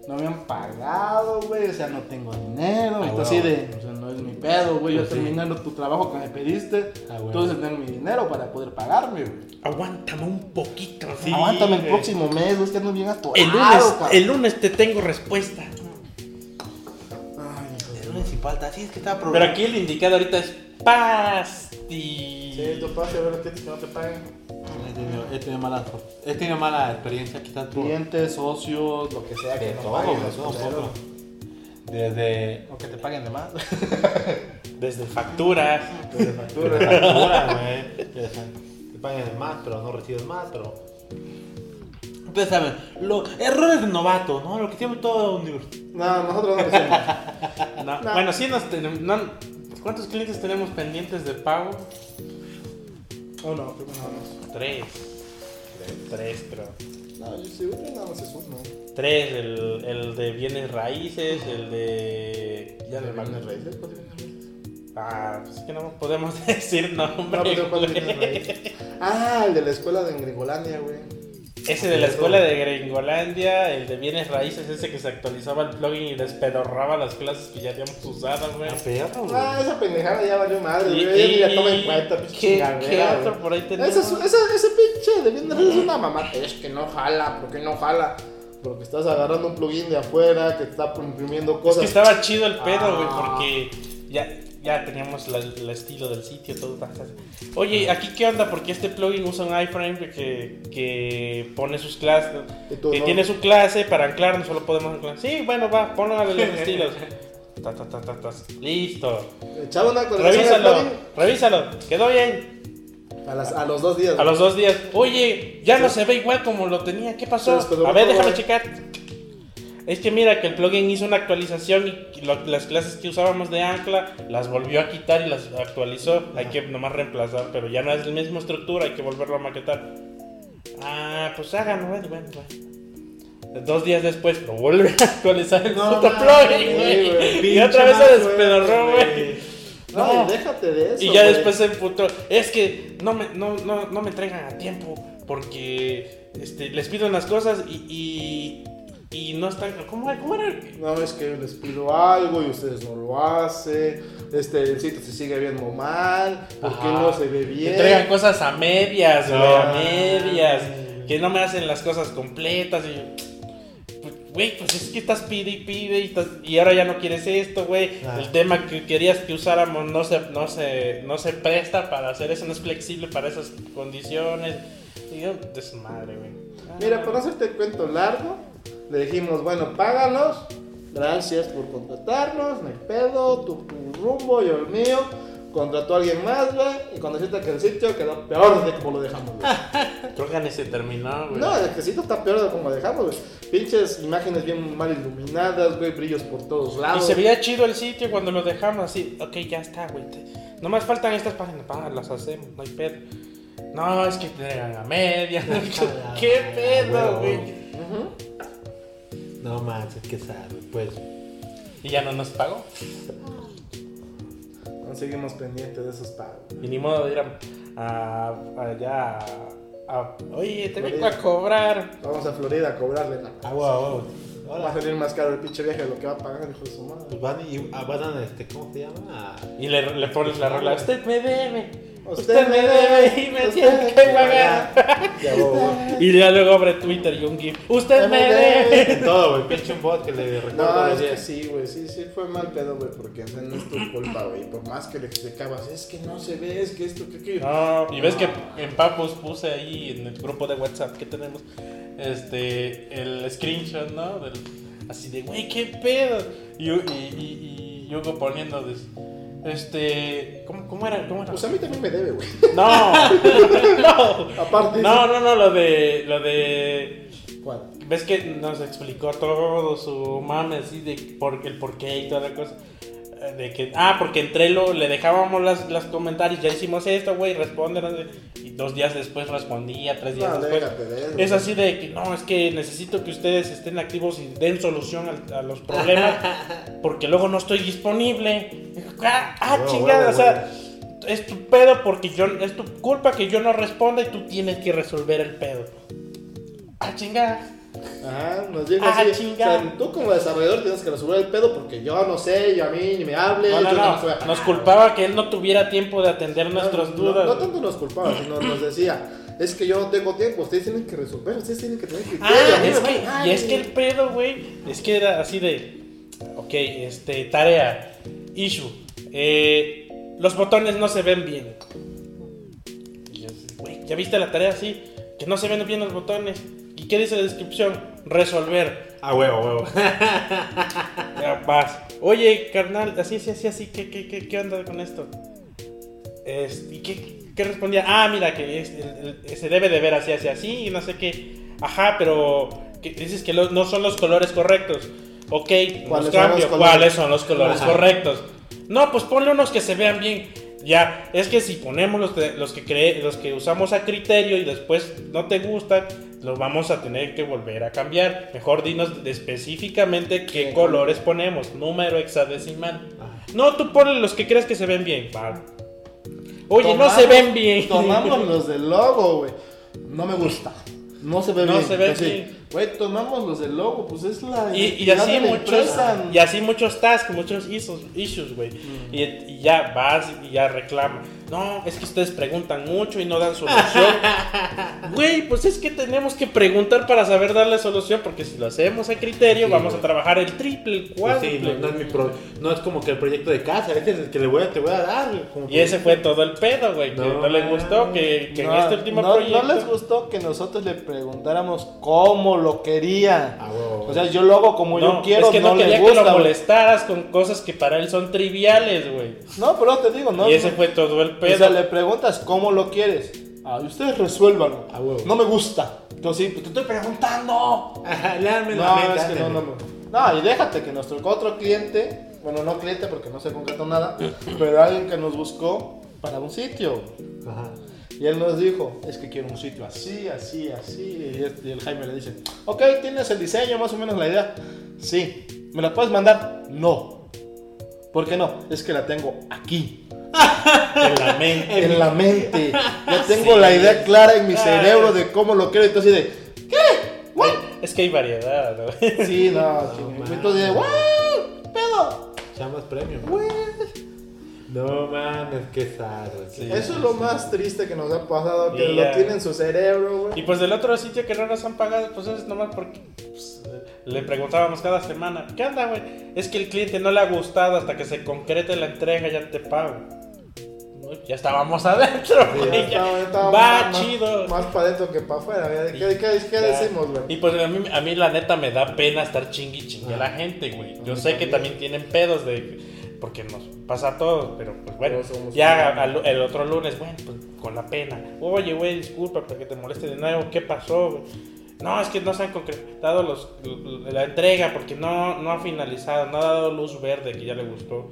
No me han pagado, güey, o sea, no tengo dinero. Ah, así de, o sea, no es mi pedo, güey, yo Pues sí. terminando tu trabajo que me pediste. Ah, huevo. Entonces tener mi dinero para poder pagarme, güey. Aguántame un poquito. sí, Aguántame el güey. próximo mes, es que ando bien atorado, El lunes, cabrón. el lunes te tengo respuesta. Ay, El lunes sin falta, sí, es que estaba Pero aquí el indicado ahorita es Pasti. Sí, tú pase a ver los clientes que no te paguen. He tenido, he tenido mala, he tenido mala experiencia quizás por... Clientes, socios, lo que sea, que De no todo, paguen poco. Desde... O que te paguen de más. Desde facturas. Desde factura. factura, güey. Te pagan de más, pero no recibes más, pero... Ustedes saben, los errores de novato, ¿no? Lo que tiene todo universidad. No, nosotros no lo hacemos. No, No. Bueno, sí nos tenemos. no- ¿Cuántos clientes tenemos pendientes de pago? Oh, no, primero nada más. Tres. Tres, creo. No, yo sí, ahorita nada más es uno. Tres, el, el de bienes raíces, el de. Ya me ¿Bienes raíces? ¿Cuál bienes raíces? Ah, pues es que no podemos decir nombre. No, pero ¿cuál bienes raíces? Ah, el de la escuela de Gringolandia, güey. Ese de la escuela de Gringolandia, el de bienes raíces, ese que se actualizaba el plugin y despedorraba las clases que ya habíamos usado, güey. A perro, güey. Ah, esa pendejada ya valió madre, Y- güey. Ya toma en cuenta, pinche ¿Qué, chingadera, qué güey. otro por ahí tenemos? Ese, es- ese, ese pinche de bienes raíces es una mamá. Es que no jala, ¿por qué no jala? Porque estás agarrando un plugin de afuera que está imprimiendo Es cosas. que estaba chido el pedo, güey, Ah. porque ya, ya teníamos la- el estilo del sitio, todo. Oye, ¿aquí qué onda? Porque este plugin usa un iframe que, que pone sus clases, que no. tiene su clase para anclar, no solo podemos anclar. Sí, bueno, va, ponlo a los estilos. Ta, ta, ta, ta, ta. Listo. Echaba una Revísalo, revísalo. Quedó bien. a, las- a los dos días. A los dos días. Oye, ya no se ve igual como lo tenía. ¿Qué pasó? A ver, déjame checar. Es que mira que el plugin hizo una actualización y lo- las clases que usábamos de ancla las volvió a quitar y las actualizó. Hay que nomás reemplazar, pero ya no es la misma estructura, hay que volverlo a maquetar. Ah, pues háganlo, bueno, bueno, bueno. Dos días después lo vuelve a actualizar el No puto plugin, güey. güey, Y otra vez se despedorró, güey. No, No. déjate de eso. Y ya güey. después el puto. Es que no me, no, no, no me entregan a tiempo. Porque este, les pido unas cosas y, y, y no están. ¿Cómo, era? ¿Cómo era? No, es que les pido algo y ustedes no lo hacen. Este, el sitio se sigue viendo mal. ¿Por qué Ajá. no se ve bien? Entregan cosas a medias, güey, a Ay. medias. Que no me hacen las cosas completas. Y yo, pues, Güey, pues es que estás pide y pide y, estás- y ahora ya no quieres esto, güey. Ah. El tema que querías que usáramos no se, no, se, no se presta para hacer eso, no es flexible para esas condiciones. Y yo, desmadre, güey. Mira, para no hacerte el cuento largo, le dijimos, bueno, páganos. Gracias por contratarnos, no hay pedo, tu, tu rumbo, yo el mío. Contrató a alguien más, güey. Y cuando sienta que el sitio quedó peor de como lo dejamos, güey. Creo que ni se terminó, güey. No, el que sitio está peor de como lo dejamos, güey. Pinches imágenes bien mal iluminadas, güey, brillos por todos Y lados. se veía chido el sitio cuando lo dejamos así. Ok, ya está, güey. Nomás faltan estas páginas. Pa, las hacemos, no hay pedo. No, es que te a media. ¿Qué pedo, güey? Ujú. No manches, qué güey, pues. Y ya no nos pagó. Aún seguimos pendientes de esos pagos. Y ni modo de ir a, a- allá a, a- Oye, te vengo a cobrar. Vamos a Florida a cobrarle la. Ah, guau, guau. Va a salir más caro el pinche viaje de lo que va a pagar, hijo de su madre. pues van y ah, van a, este, ¿cómo se llama? Y le, le pones la rola. Usted me debe. Usted Usted me debe y me tiene que pagar. Y ya luego abre Twitter y un GIF. Usted me debe. Todo, güey, pinche un bot que le recuerda No, los es que días. sí, güey, sí, sí fue mal pedo, güey, porque o sea, no es tu culpa, güey. Por más que le explicabas, es que no se ve, es que esto, que aquello. No, y ves que en Papus puse ahí en el grupo de WhatsApp que tenemos este el screenshot, ¿no? Del, así de, güey, qué pedo. Y, y, y, y Hugo poniendo, des- este, ¿cómo, cómo era? ¿Cómo era? Pues a mí también me debe, güey. No, no, Aparte. no, no, no, lo de, lo de, ¿Cuál? ves que nos explicó todo su mame así de por, el por qué y toda la cosa. De que, ah, porque entre lo le dejábamos las, las comentarios, ya hicimos esto, güey, responden. Y dos días después respondía, tres días No, después. déjate de eso. Es así de que no, es que necesito que ustedes estén activos y den solución a, los problemas, porque luego no estoy disponible. Ah, ah, chingada, huevo, o sea, es tu pedo porque yo, es tu culpa que yo no responda y tú tienes que resolver el pedo. Ah, chingada. Ajá, nos dijo Ah, así. chingada. O sea, tú como desarrollador tienes que resolver el pedo porque yo no sé, yo a mí ni me hable. No, no, yo no. fui a- Nos culpaba que él no tuviera tiempo de atender nuestras No, dudas. No, no tanto nos culpaba, sino nos decía, es que yo no tengo tiempo, ustedes tienen que resolver, ustedes tienen que tener criterio. Ah, a mí es que, y es que el pedo, güey, es que era así de, ok, este, tarea, issue, eh, los botones no se ven bien. Y yo así, güey, ¿ya viste la tarea así? Que no se ven bien los botones. ¿Y qué dice la descripción? Resolver. Ah, huevo, huevo. Ya vas. Oye, carnal, así, así, así, así, ¿qué, qué, qué, qué onda con esto? Es- ¿Y qué, qué respondía? Ah, mira, que es- el- el- se debe de ver así, así, así, y no sé qué. Ajá, pero que dices que lo- no son los colores correctos. Ok, ¿Cuáles los son los cambio. ¿Cuáles son los colores Ajá. correctos? No, pues ponle unos que se vean bien. Ya, es que si ponemos los, los que cree, los que usamos a criterio y después no te gustan, los vamos a tener que volver a cambiar. Mejor dinos de- específicamente qué colores ponemos, número hexadecimal. Ajá. No, tú ponle los que crees que se ven bien. va. Oye, no se ven bien. Tomamos los del logo, güey. No me gusta. No se ve No bien. se ve Así. Güey, tomamos los del logo, pues es la. Y, así muchos, y así muchos tasks, muchos issues, issues güey. Y, y ya vas y ya reclama. No, es que ustedes preguntan mucho y no dan solución. Güey, pues es que tenemos que preguntar para saber darle solución, porque si lo hacemos a criterio, Sí, vamos a trabajar el triple, el Pues sí, no, no es mi pro- no es como que el proyecto de casa, este es el que le voy a, te voy a dar. como Y ese fue todo el pedo, güey. Que no, No, les gustó que, que No, en este último no, proyecto. no les gustó que nosotros le preguntáramos cómo lo quería. Ah, huevo. O sea, yo lo hago como yo quiero, es que no, quería gusta. que lo molestaras con cosas que para él son triviales, güey. No, pero te digo, no. y ese no. fue todo el Pedo. sea, le preguntas cómo lo quieres. Ah, ustedes resuélvanlo. A huevo. No me gusta. Entonces, sí, pues, te estoy preguntando. Ajá, léanme la No, mente, es que no, no, no. No, y déjate que nuestro otro cliente, bueno, no cliente porque no se concretó nada, pero alguien que nos buscó para un sitio. Ajá. Y él nos dijo, es que quiero un sitio así, así, así. Y el- y el Jaime le dice, ok, ¿tienes el diseño, más o menos la idea? Sí. ¿Me la puedes mandar? No. ¿Por qué no? Es que la tengo aquí, En la mente. en la mente. Ya tengo la idea clara en mi cerebro de cómo lo quiero. Entonces, de, Es que hay variedad, ¿no? sí, no, chingada. Entonces. ¿Qué pedo? Llamas premium. No mames, qué sad. Sí. Eso es lo más triste que nos ha pasado, que Y lo tiene en su cerebro, Y güey. pues del otro sitio que no nos han pagado, pues es nomás porque pues, le preguntábamos cada semana, ¿qué onda, güey? Es que el cliente no le ha gustado hasta que se concrete la entrega, ya te pago. Ya estábamos adentro, Ya güey. ya. Va más- chido. Más para adentro que para afuera. ¿Qué, qué, decimos, güey? Y pues a mí, a mí la neta me da pena estar chingui chingue a la gente, güey. Yo sé que también tienen pedos de... Porque nos pasa a todos, pero pues bueno, ya al- el otro lunes, bueno, pues con la pena. Oye, güey, disculpa porque te moleste de nuevo, ¿qué pasó, güey? No, es que no se han concretado los, la entrega porque no, no ha finalizado, no ha dado luz verde que ya le gustó.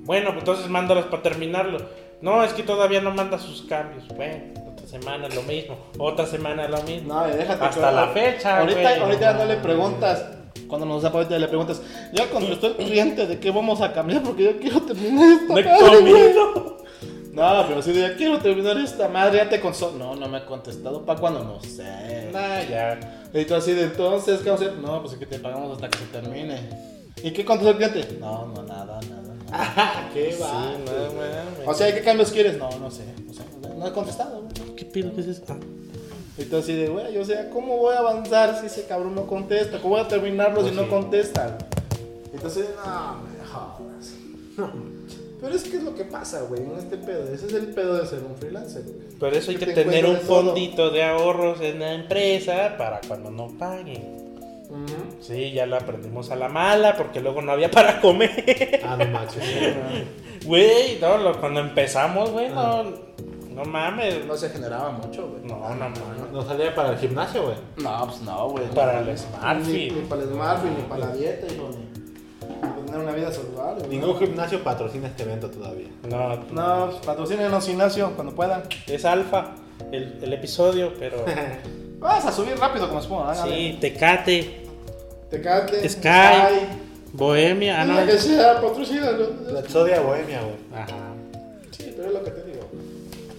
Bueno, pues entonces mándalos para terminarlo. No, es que todavía no manda sus cambios. Bueno, otra semana lo mismo, otra semana lo mismo. No, déjate Hasta la fecha, Ahorita, güey. ahorita no le preguntas. Cuando nos da ahorita le preguntas, ya contestó el cliente de qué vamos a cambiar porque yo quiero terminar esta he madre, güey". No, pero si ya quiero terminar esta madre, ya te contestó. No, no me ha contestado. ¿Para cuándo? No sé. Nah, ya. Y tú así de entonces, ¿qué vamos a hacer? No, pues es que te pagamos hasta que se termine. ¿Y qué contestó el cliente? No, no, nada, nada. ¿Qué Sí, va? no. O sea, ¿qué cambios quieres? No, no sé. No, he contestado, güey. ¿Qué pido que es esto? Tú así de, güey, o sea, ¿cómo voy a avanzar si ese cabrón no contesta? ¿Cómo voy a terminarlo Pues si no sí. contesta? Entonces, no, me jodas. Pero es que es lo que pasa, güey, en este pedo. Ese es el pedo de ser un freelancer, güey. Por eso hay que te tener un todo. fondito de ahorros en la empresa para cuando no paguen. Sí, ya lo aprendimos a la mala porque luego no había para comer. Ah, no macho. Güey, no, lo- cuando empezamos, güey, no, no mames. No se generaba mucho, güey. No, no mames. No salía para el gimnasio, güey. No, pues no, güey. Para el Smartfit. ni para el Smartfit, ni para la dieta, hijo, ni para tener una vida saludable. güey. Ningún gimnasio patrocina este evento todavía. No, No, pues patrocínenos Ignacio cuando puedan. es alfa el, el episodio, pero Vas a subir rápido como espuma, ¿eh? sí, Tecate, Tecate, Sky. Bohemia, ah, no. La que sea, patrocínalo. La Exodia Bohemia, güey. Ajá. Sí, pero es lo que te digo.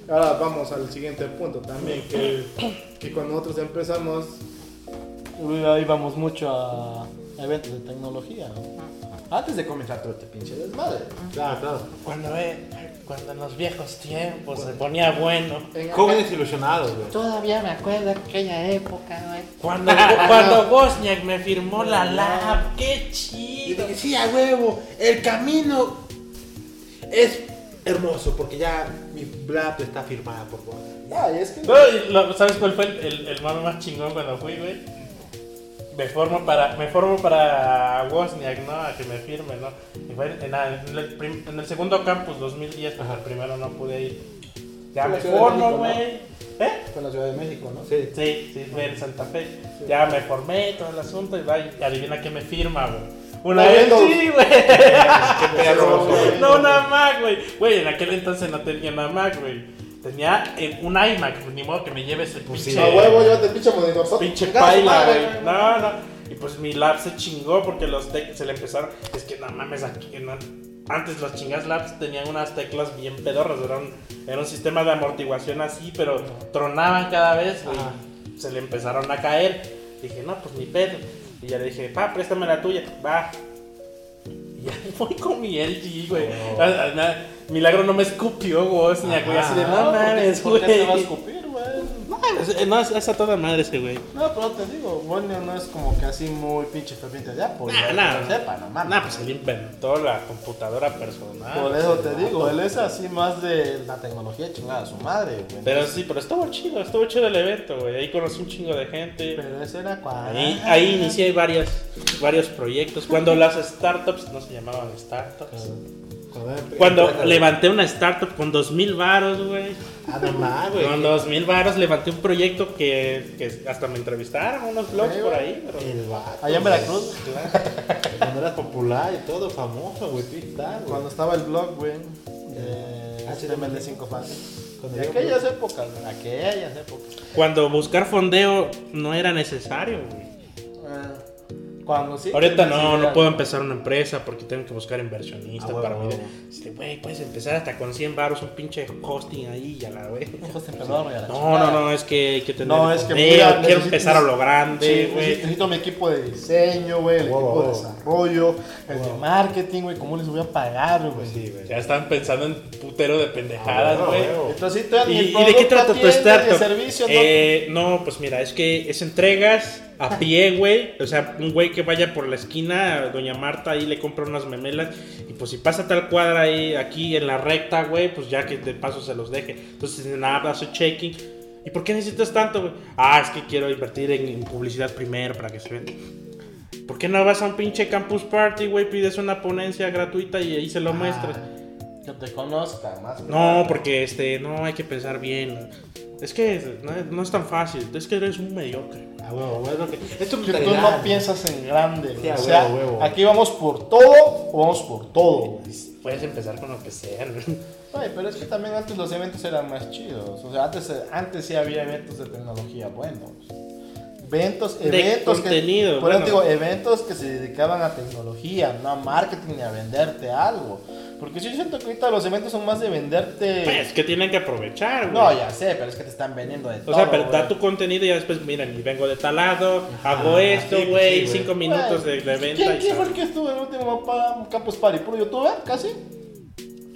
Ahora vamos al siguiente punto también, que, que cuando nosotros empezamos, íbamos mucho a eventos de tecnología. ¿no? Antes de comenzar todo este pinche desmadre. Claro, claro. Cuando, eh, cuando en los viejos tiempos se ponía bueno. En Jóvenes ilusionados, güey. Todavía me acuerdo de aquella época, güey. Cuando, cuando Bosniak me firmó la lab, qué chido. sí, a huevo, el camino es hermoso porque ya mi blab está firmada por. Ah, y es que... No, y ¿Sabes cuál fue el, el, el mame más chingón cuando fui, güey? Me formo para, me formo para Wozniak, ¿no? A que me firme, ¿no? Y fue en, en el, prim- en el segundo campus, 2010, pues el primero no pude ir. Ya me formo, güey. ¿Eh? Fue en la Ciudad de México, ¿no? Sí. Sí, sí, fue en Santa Fe. Ya me formé todo el asunto y va, y adivina qué me firma, güey. Una vez sí, güey. No, una Mac, güey. Güey, en aquel entonces no tenía una Mac, güey. Tenía eh, un iMac, pues ni modo que me lleves el Pues pinche. A huevo, llévate el pinche monitor. Pinche paila, güey. No, no. Y pues mi lab se chingó porque los tec se le empezaron. Es que no mames, aquí no- Antes los chingas labs tenían unas teclas bien pedorras. Era un, era un sistema de amortiguación así, pero tronaban cada vez. Ajá. Se le empezaron a caer. Dije, no, pues ni pedo. Y ya le dije, pa, préstame la tuya. Va. Ya voy con mi LG, güey. Oh. Milagro no me escupió, güey. güey. Así de, no Ah, ¿por qué- mames, ¿Por qué te va a güey. escupir, güey? No, Es- No, es, a toda madre ese güey. No, pero te digo, Bonio no es como que así muy pinche ferviente de Apple. Nah, ¿no? nah. Sepa, no mames. Nah, pues él inventó la computadora personal. Por eso te digo, él es así más de la tecnología chingada su madre, güey. Pero sí, pero estuvo chido, estuvo chido el evento, güey. Ahí conocí un chingo de gente. Pero ese era cuando. Ahí, ahí inicié varias, varios proyectos. Cuando las startups no se llamaban startups. Cuando levanté una startup con dos mil varos, güey. Ah, no más, güey. Con dos mil varos levanté un proyecto que, que hasta me entrevistaron unos blogs por ahí. Pero... El vato, Allá en. Veracruz. Cuando eras popular y todo, famoso, güey. güey. Cuando estaba el blog, güey. De HTML5 HTML5 fácil. De aquellas épocas, güey, aquellas épocas. Cuando buscar fondeo no era necesario, güey. Ah, Cuando sí. Ahorita no, no puedo empezar una empresa porque tengo que buscar inversionistas Ah, para. Dice, güey, puedes empezar hasta con 100 baros un pinche hosting ahí y a la vez. No, no, no, es que hay que tener No, es que mira, quiero necesito- empezar a lo grande, necesito, güey. necesito mi equipo de diseño, güey, el equipo de desarrollo, el de marketing, güey, ¿cómo les voy a pagar, güey? Sí, güey. Ya están pensando en putero de pendejadas, Ah, güey. Entonces, ¿Y, y de qué trata tu startup? el servicio, ¿no? Eh, no, pues mira, es que es entregas a pie, güey. O sea, un güey que vaya por la esquina, doña Marta ahí le compra unas memelas. Y pues si pasa tal cuadra ahí, aquí en la recta, güey, pues ya que de paso se los deje. Entonces, nada, hace checking. ¿Y por qué necesitas tanto, güey? Ah, es que quiero invertir en, en publicidad primero para que se vea. ¿Por qué no vas a un pinche campus party, güey? Pides una ponencia gratuita y ahí se lo muestras. Que te conozca más. No, porque este, no hay que pensar bien. Es que no, no es tan fácil, es que eres un mediocre. Ah, huevo, güey. es lo que- tú no piensas en grande. Sí, a o sea, huevo, huevo. aquí vamos por todo o vamos por todo. Puedes empezar con lo que sea. ¿no? Ay, pero es que también antes los eventos eran más chidos. O sea, antes, antes sí había eventos de tecnología buenos. Eventos, De eventos contenido, que, por eso bueno. digo, eventos que se dedicaban a tecnología, no a marketing ni a venderte algo. Porque sí siento que ahorita los eventos son más de venderte. Pues que tienen que aprovechar, güey. no, ya sé, pero es que te están vendiendo de todo. O sea, pero da tu contenido y ya después, miren, vengo de tal lado, hago Ajá, esto, sí, güey, sí, cinco minutos de, de venta ¿Quién, y quién fue el que estuvo en el último pa- Campus Party? ¿Puro youtuber? ¿Casi?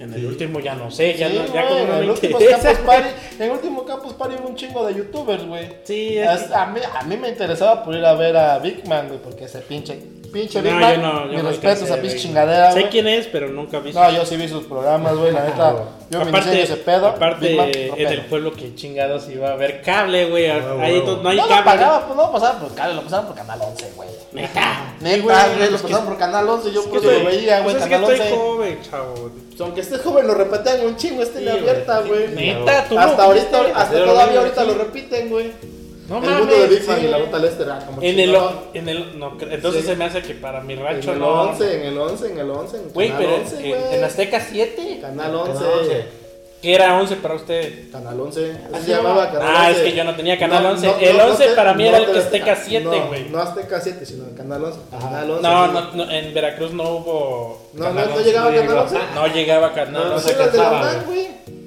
En el último ya no sé, ya, Sí, no, ya güey, como en no el último. Campus Party, en el último Campus Party hubo un chingo de youtubers, güey. Sí, es A mí, a mí me interesaba por ir a ver a Big Man, güey, porque ese pinche, pinche No, Big yo Man, no, yo mi no respeto a pinche chingadera, Sé quién es, pero nunca vi No, yo sí vi sus programas, güey, la neta, yo me inicié en ese pedo. aparte Man, en pedo. el pueblo que chingados iba a haber cable, güey. huevo, Ahí huevo. no hay no lo cable. pagaba, pues no lo pasaban por cable, lo pasaban por Canal 11, güey. Neta. Neta, güey, lo pasaban por Canal 11, yo por eso lo veía, güey, pues es que estoy 11. joven, chavo. Aunque estés joven, lo repetían un chingo, este güey. abierta, güey. Neta, tú Hasta no ahorita, hasta lo todavía ahorita lo repiten, güey. No el mundo de mames, Big Man sí, y la güey. ruta Lester, ah, como En el, en el, no, entonces Sí. se me hace que para mi En rancho el no. 11, en el 11, en el 11. En Güey, pero 11, en, güey. en Azteca 7. Canal 11. Canal 11. ¿Qué era 11 para usted? Canal 11. Así Así se llamaba Canal 11. Ah, es que yo no tenía Canal No, 11. no, el no, 11 no, para mí no, era el no, que no, Azteca no, 7, güey. No, Azteca 7, sino el Canal 11. Ajá. Canal 11. No, no, no, en Veracruz no hubo. No, Canal no, no 11. llegaba no Canal llegó. 11. No llegaba Canal No, 11. sí, era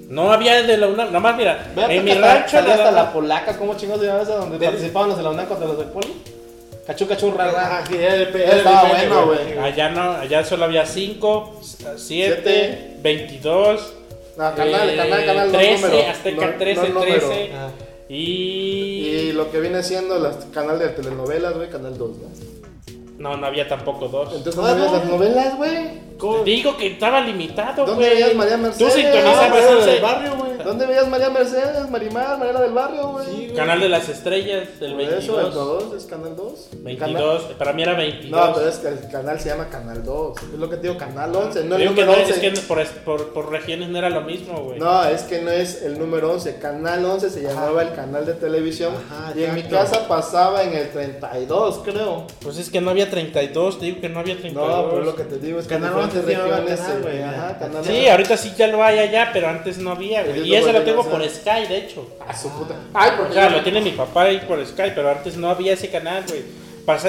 de güey. güey. No había de la UNAM. Nomás mira, Vean en mi hasta- rancho hasta daban- la polaca, ¿cómo chingados se llamaba esa? Donde participaban los de la UNAM contra los del Poli. Cachú, cachú, rara. Ajá, sí, pe- Estaba bueno, güey. Allá no, allá solo había 5, 7, Siete. 22. No, canal, eh, canal, canal, no 13, número. Azteca No- 13, no número. 13. Ajá. Y. Y lo que viene siendo el canal de telenovelas, güey, canal 2, ¿no? No, no había tampoco dos. Entonces, ¿dónde veías las novelas, güey? Te digo que estaba limitado, ¿Dónde güey. veías María Tú Mercedes? sintonizabas Ah, 11. del barrio, güey. ¿Dónde veías María Mercedes, Marimar, Mariela del Barrio, güey? Sí, güey. Canal de las Estrellas, del Por eso, el 22. 2 es Canal 2. 22, para mí era 22. No, pero es que el canal se llama Canal 2. Es lo que te digo, Canal 11, no el Digo que número no, 11. es que por, por, por regiones no era lo mismo, güey. No, es que no es el número 11. Canal 11 se llamaba el canal de televisión. Ajá, y en mi casa pasaba en el 32, creo. Pues es que no había 32, te digo que no había 32. No, pero lo que te digo es que Canal en diferentes 11 se llamaba regiones. se- güey, Ajá. Canal Sí, 11. ahorita sí ya lo hay allá, pero antes no había, güey. Y eso que lo te tengo por o. Sky, de hecho. A su puta. Ay, O porque sea, lo tiene mi papá ahí por Sky, pero antes no había ese canal, güey.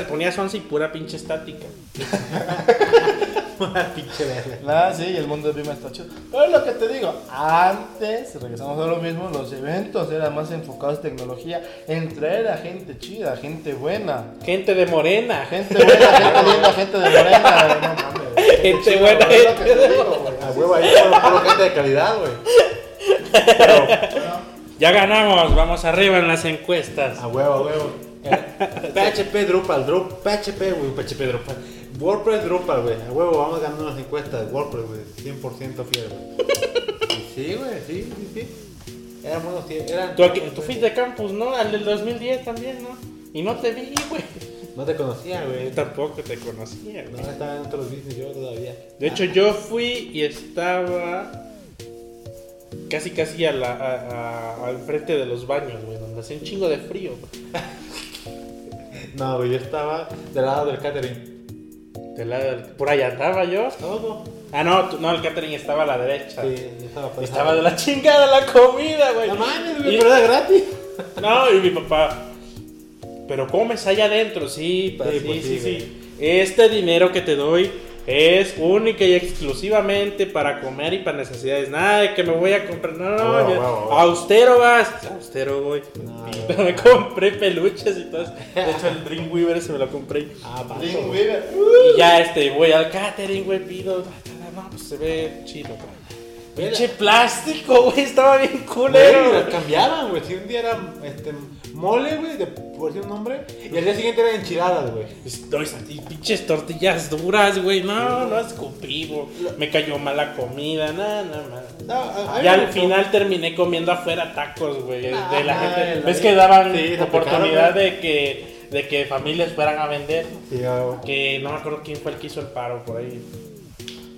Ponías 11 y pura pinche estática. Pinche verga. Ah, sí, el mundo de Prima está chido. Pero es lo que te digo, antes, regresamos a lo mismo, los eventos eran más enfocados en tecnología, en traer a gente chida, gente buena. Gente de morena. Gente buena, gente linda, gente de morena. No mames. Gente Chido, buena, es lo que gente te de digo, güey. A huevo ahí, gente de calidad, güey. Ya ganamos, vamos arriba en las encuestas. A huevo, a huevo. Eh, PHP Drupal, Drup, PHP, güey, PHP Drupal. WordPress Drupal, güey. A huevo, vamos ganando las encuestas de WordPress, güey. 100% fiel, güey. Sí, güey, sí, sí, sí. Eran buenos tiempos. Eran... Tú, aquí- tú fuiste de campus, ¿no? Al del 2010 también, ¿no? Y no te vi, güey. No te conocía, güey. Yo tampoco te conocía, No, güey. estaba en otros business yo todavía. De hecho, yo fui y estaba casi casi a la, a- a- al frente de los baños, güey, donde hacía un chingo de frío. No, güey, yo estaba del lado del catering. De la- por allá andaba yo. Todo. Ah, no, tú- no, el catering estaba a la derecha. Sí, yo estaba por Estaba de la chingada la comida, güey. No mames, güey, pero era gratis. No, y mi papá. Pero comes allá adentro, sí, pa- Sí, sí, pues sí, sí, sí. Este dinero que te doy es única y exclusivamente para comer y para necesidades. Nada de que me voy a comprar. No, no, yo- huevo. austero vas. Austero voy. No, me compré peluches y todo. eso. De hecho, el Dreamweaver se me lo compré. Ah, paso, Dream güey. Weaver. Y ya este, voy al catering, güey, pido. No, pues se ve chido, güey. Pinche plástico, güey, estaba bien Güey, culero. las cambiaban, güey. Si un día era este, mole, güey, de, por decir un nombre, y al día siguiente eran enchiladas, güey. Y pinches tortillas duras, güey. No, no escupí, güey. Me cayó mala comida, nada, nada más. No, a- a me al final terminé comiendo afuera tacos, güey. De la Ajá, gente. la- ¿Ves que daban Sí, oportunidad de que, de que familias fueran a vender? Sí, ah, Que no me acuerdo quién fue el que hizo el paro por ahí.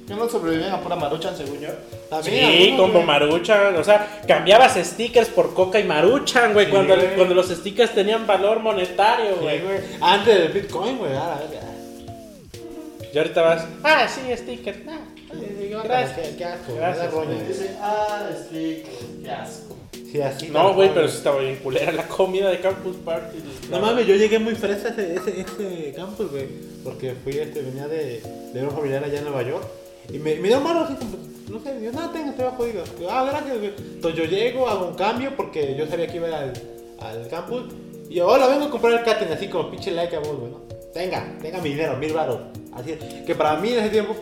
Que no sobrevivían a pura maruchan, según yo. también, Sí, algunos, como güey. Maruchan, o sea, cambiabas stickers por Coca y Maruchan, güey, Sí, cuando, güey. cuando los stickers tenían valor monetario, Sí, güey. güey. Antes del Bitcoin, güey. ah. Y ahorita vas, ah, sí, stickers, nah. Gracias. Qué, qué asco, Gracias. Dice, ah, stickers, qué asco. Sí, así. No, güey, pero sí estaba bien culera la comida de Campus Party. No mames, yo llegué muy fresa a ese, ese, ese campus, güey. Porque fui, este, venía de, de un familiar allá en Nueva York. Y me, dio malo así, no sé, yo nada tengo, estoy jodido. Ah, gracias, güey. Entonces yo llego, hago un cambio porque yo sabía que iba al, al campus. Y yo, hola, vengo a comprar el catering, así como pinche like a vos, güey, ¿no? Tenga, tenga mi dinero, mil baros. Así, que para mí en ese tiempo,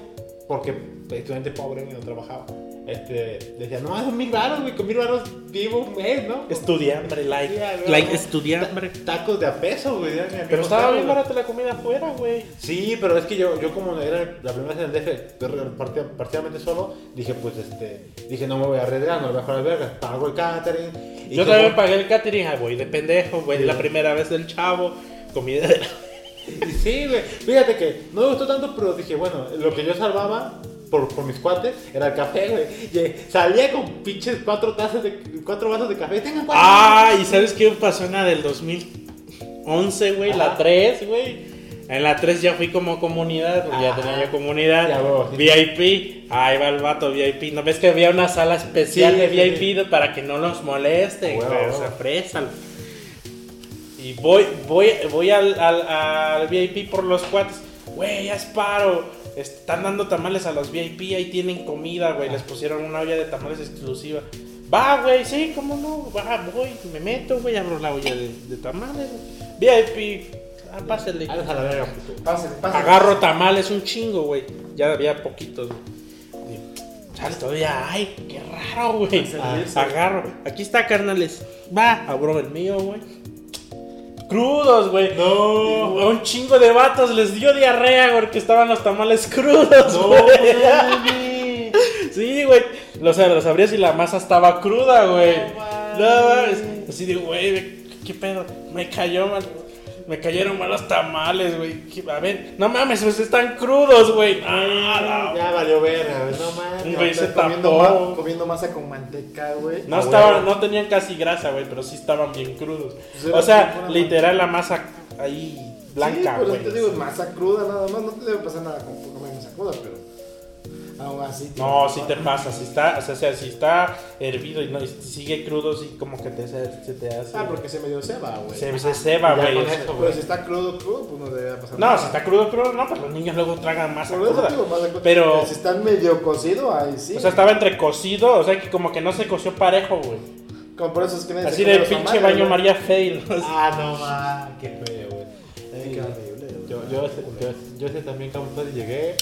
porque estudiante pobre, güey, no trabajaba. Este, decía, no, son mil baros, güey, con mil baros vivo un mes, ¿no? Estudiambre, like. Sí, güey, like, estudiambre. Ta- Tacos de a peso, güey. Pero estaba bien barata la comida afuera, güey. Sí, pero es que yo, yo como era la primera vez en el DF, parcialmente solo, dije, pues, este, dije, no me voy a arriesgar, no le voy a jugar al verga, pago el catering. y Yo que también pagué el catering, ah, güey, de pendejo, güey. Sí. La primera vez del chavo, comida de Y sí, güey, fíjate que no me gustó tanto, pero dije, bueno, lo que yo salvaba por, por mis cuates era el café, güey. Eh, salía con pinches cuatro tazas de, cuatro vasos de café, tengan cuatro. Ah, ¿y sabes qué pasó en la del 2011, güey? La Ajá. 3, güey. En la 3 ya fui como comunidad, ya tenía yo comunidad. Ya, sí. VIP, ahí va el vato VIP. ¿No ves que había una sala especial Sí, de VIP para que no nos molesten? O huevo. sea, présalo. Y voy, voy, voy al, al, al VIP por los cuates. Güey, ya es paro. Están dando tamales a los VIP, ahí tienen comida, güey. Les pusieron una olla de tamales exclusiva. Va, güey, sí, cómo no. Va, voy, me meto, güey, abro la olla de, de tamales. güey. VIP, ah, pásale. Adiós a la verga, puto. Pásale, pásale. Agarro tamales un chingo, güey. Ya había poquitos, güey. Chale, todavía ay, qué raro, güey. Ah, Agarro. Aquí está, carnales. Va, abro el mío, güey. Crudos, güey. No. A un chingo de vatos les dio diarrea, güey, porque estaban los tamales crudos, No, güey. Sí, güey. Los abrías y la masa estaba cruda, güey. No No. Así digo, güey, ¿qué pedo? Me cayó mal. Me cayeron mal los tamales, güey. ¿Qué- A ver, no mames, pues están crudos, güey. Ah, no. Ya valió verga, güey, no mames. Güey, se comiendo, ma- comiendo masa con manteca, güey. No Ah, estaban, no tenían casi grasa, güey, pero sí estaban bien crudos. Sí, O sea, literal la masa ahí blanca, sí, pero güey. te digo, masa cruda nada más. No te debe pasar nada con comer masa cruda, pero. Aún así. No, sí te pasa, si está, o sea, o sea, si está hervido y no y sigue crudo, sí como que te, se, se te hace. Ah, porque se medio ceba, güey. se, se ceba, Ya güey. Pero si está crudo, crudo, pues no debe pasar No, nada. si está crudo, crudo, no, pues los niños luego tragan masa Por eso cruda. digo, masa. Pero- si está medio cocido, ahí sí. O sea, estaba entre cocido, o sea, que como que no se coció parejo, güey. Como por eso es que nadie Así de pinche baño güey. María Fail. Ah, no mames, qué feo, güey. Sí. Yo, yo, yo, yo, yo sé también cómo fue, llegué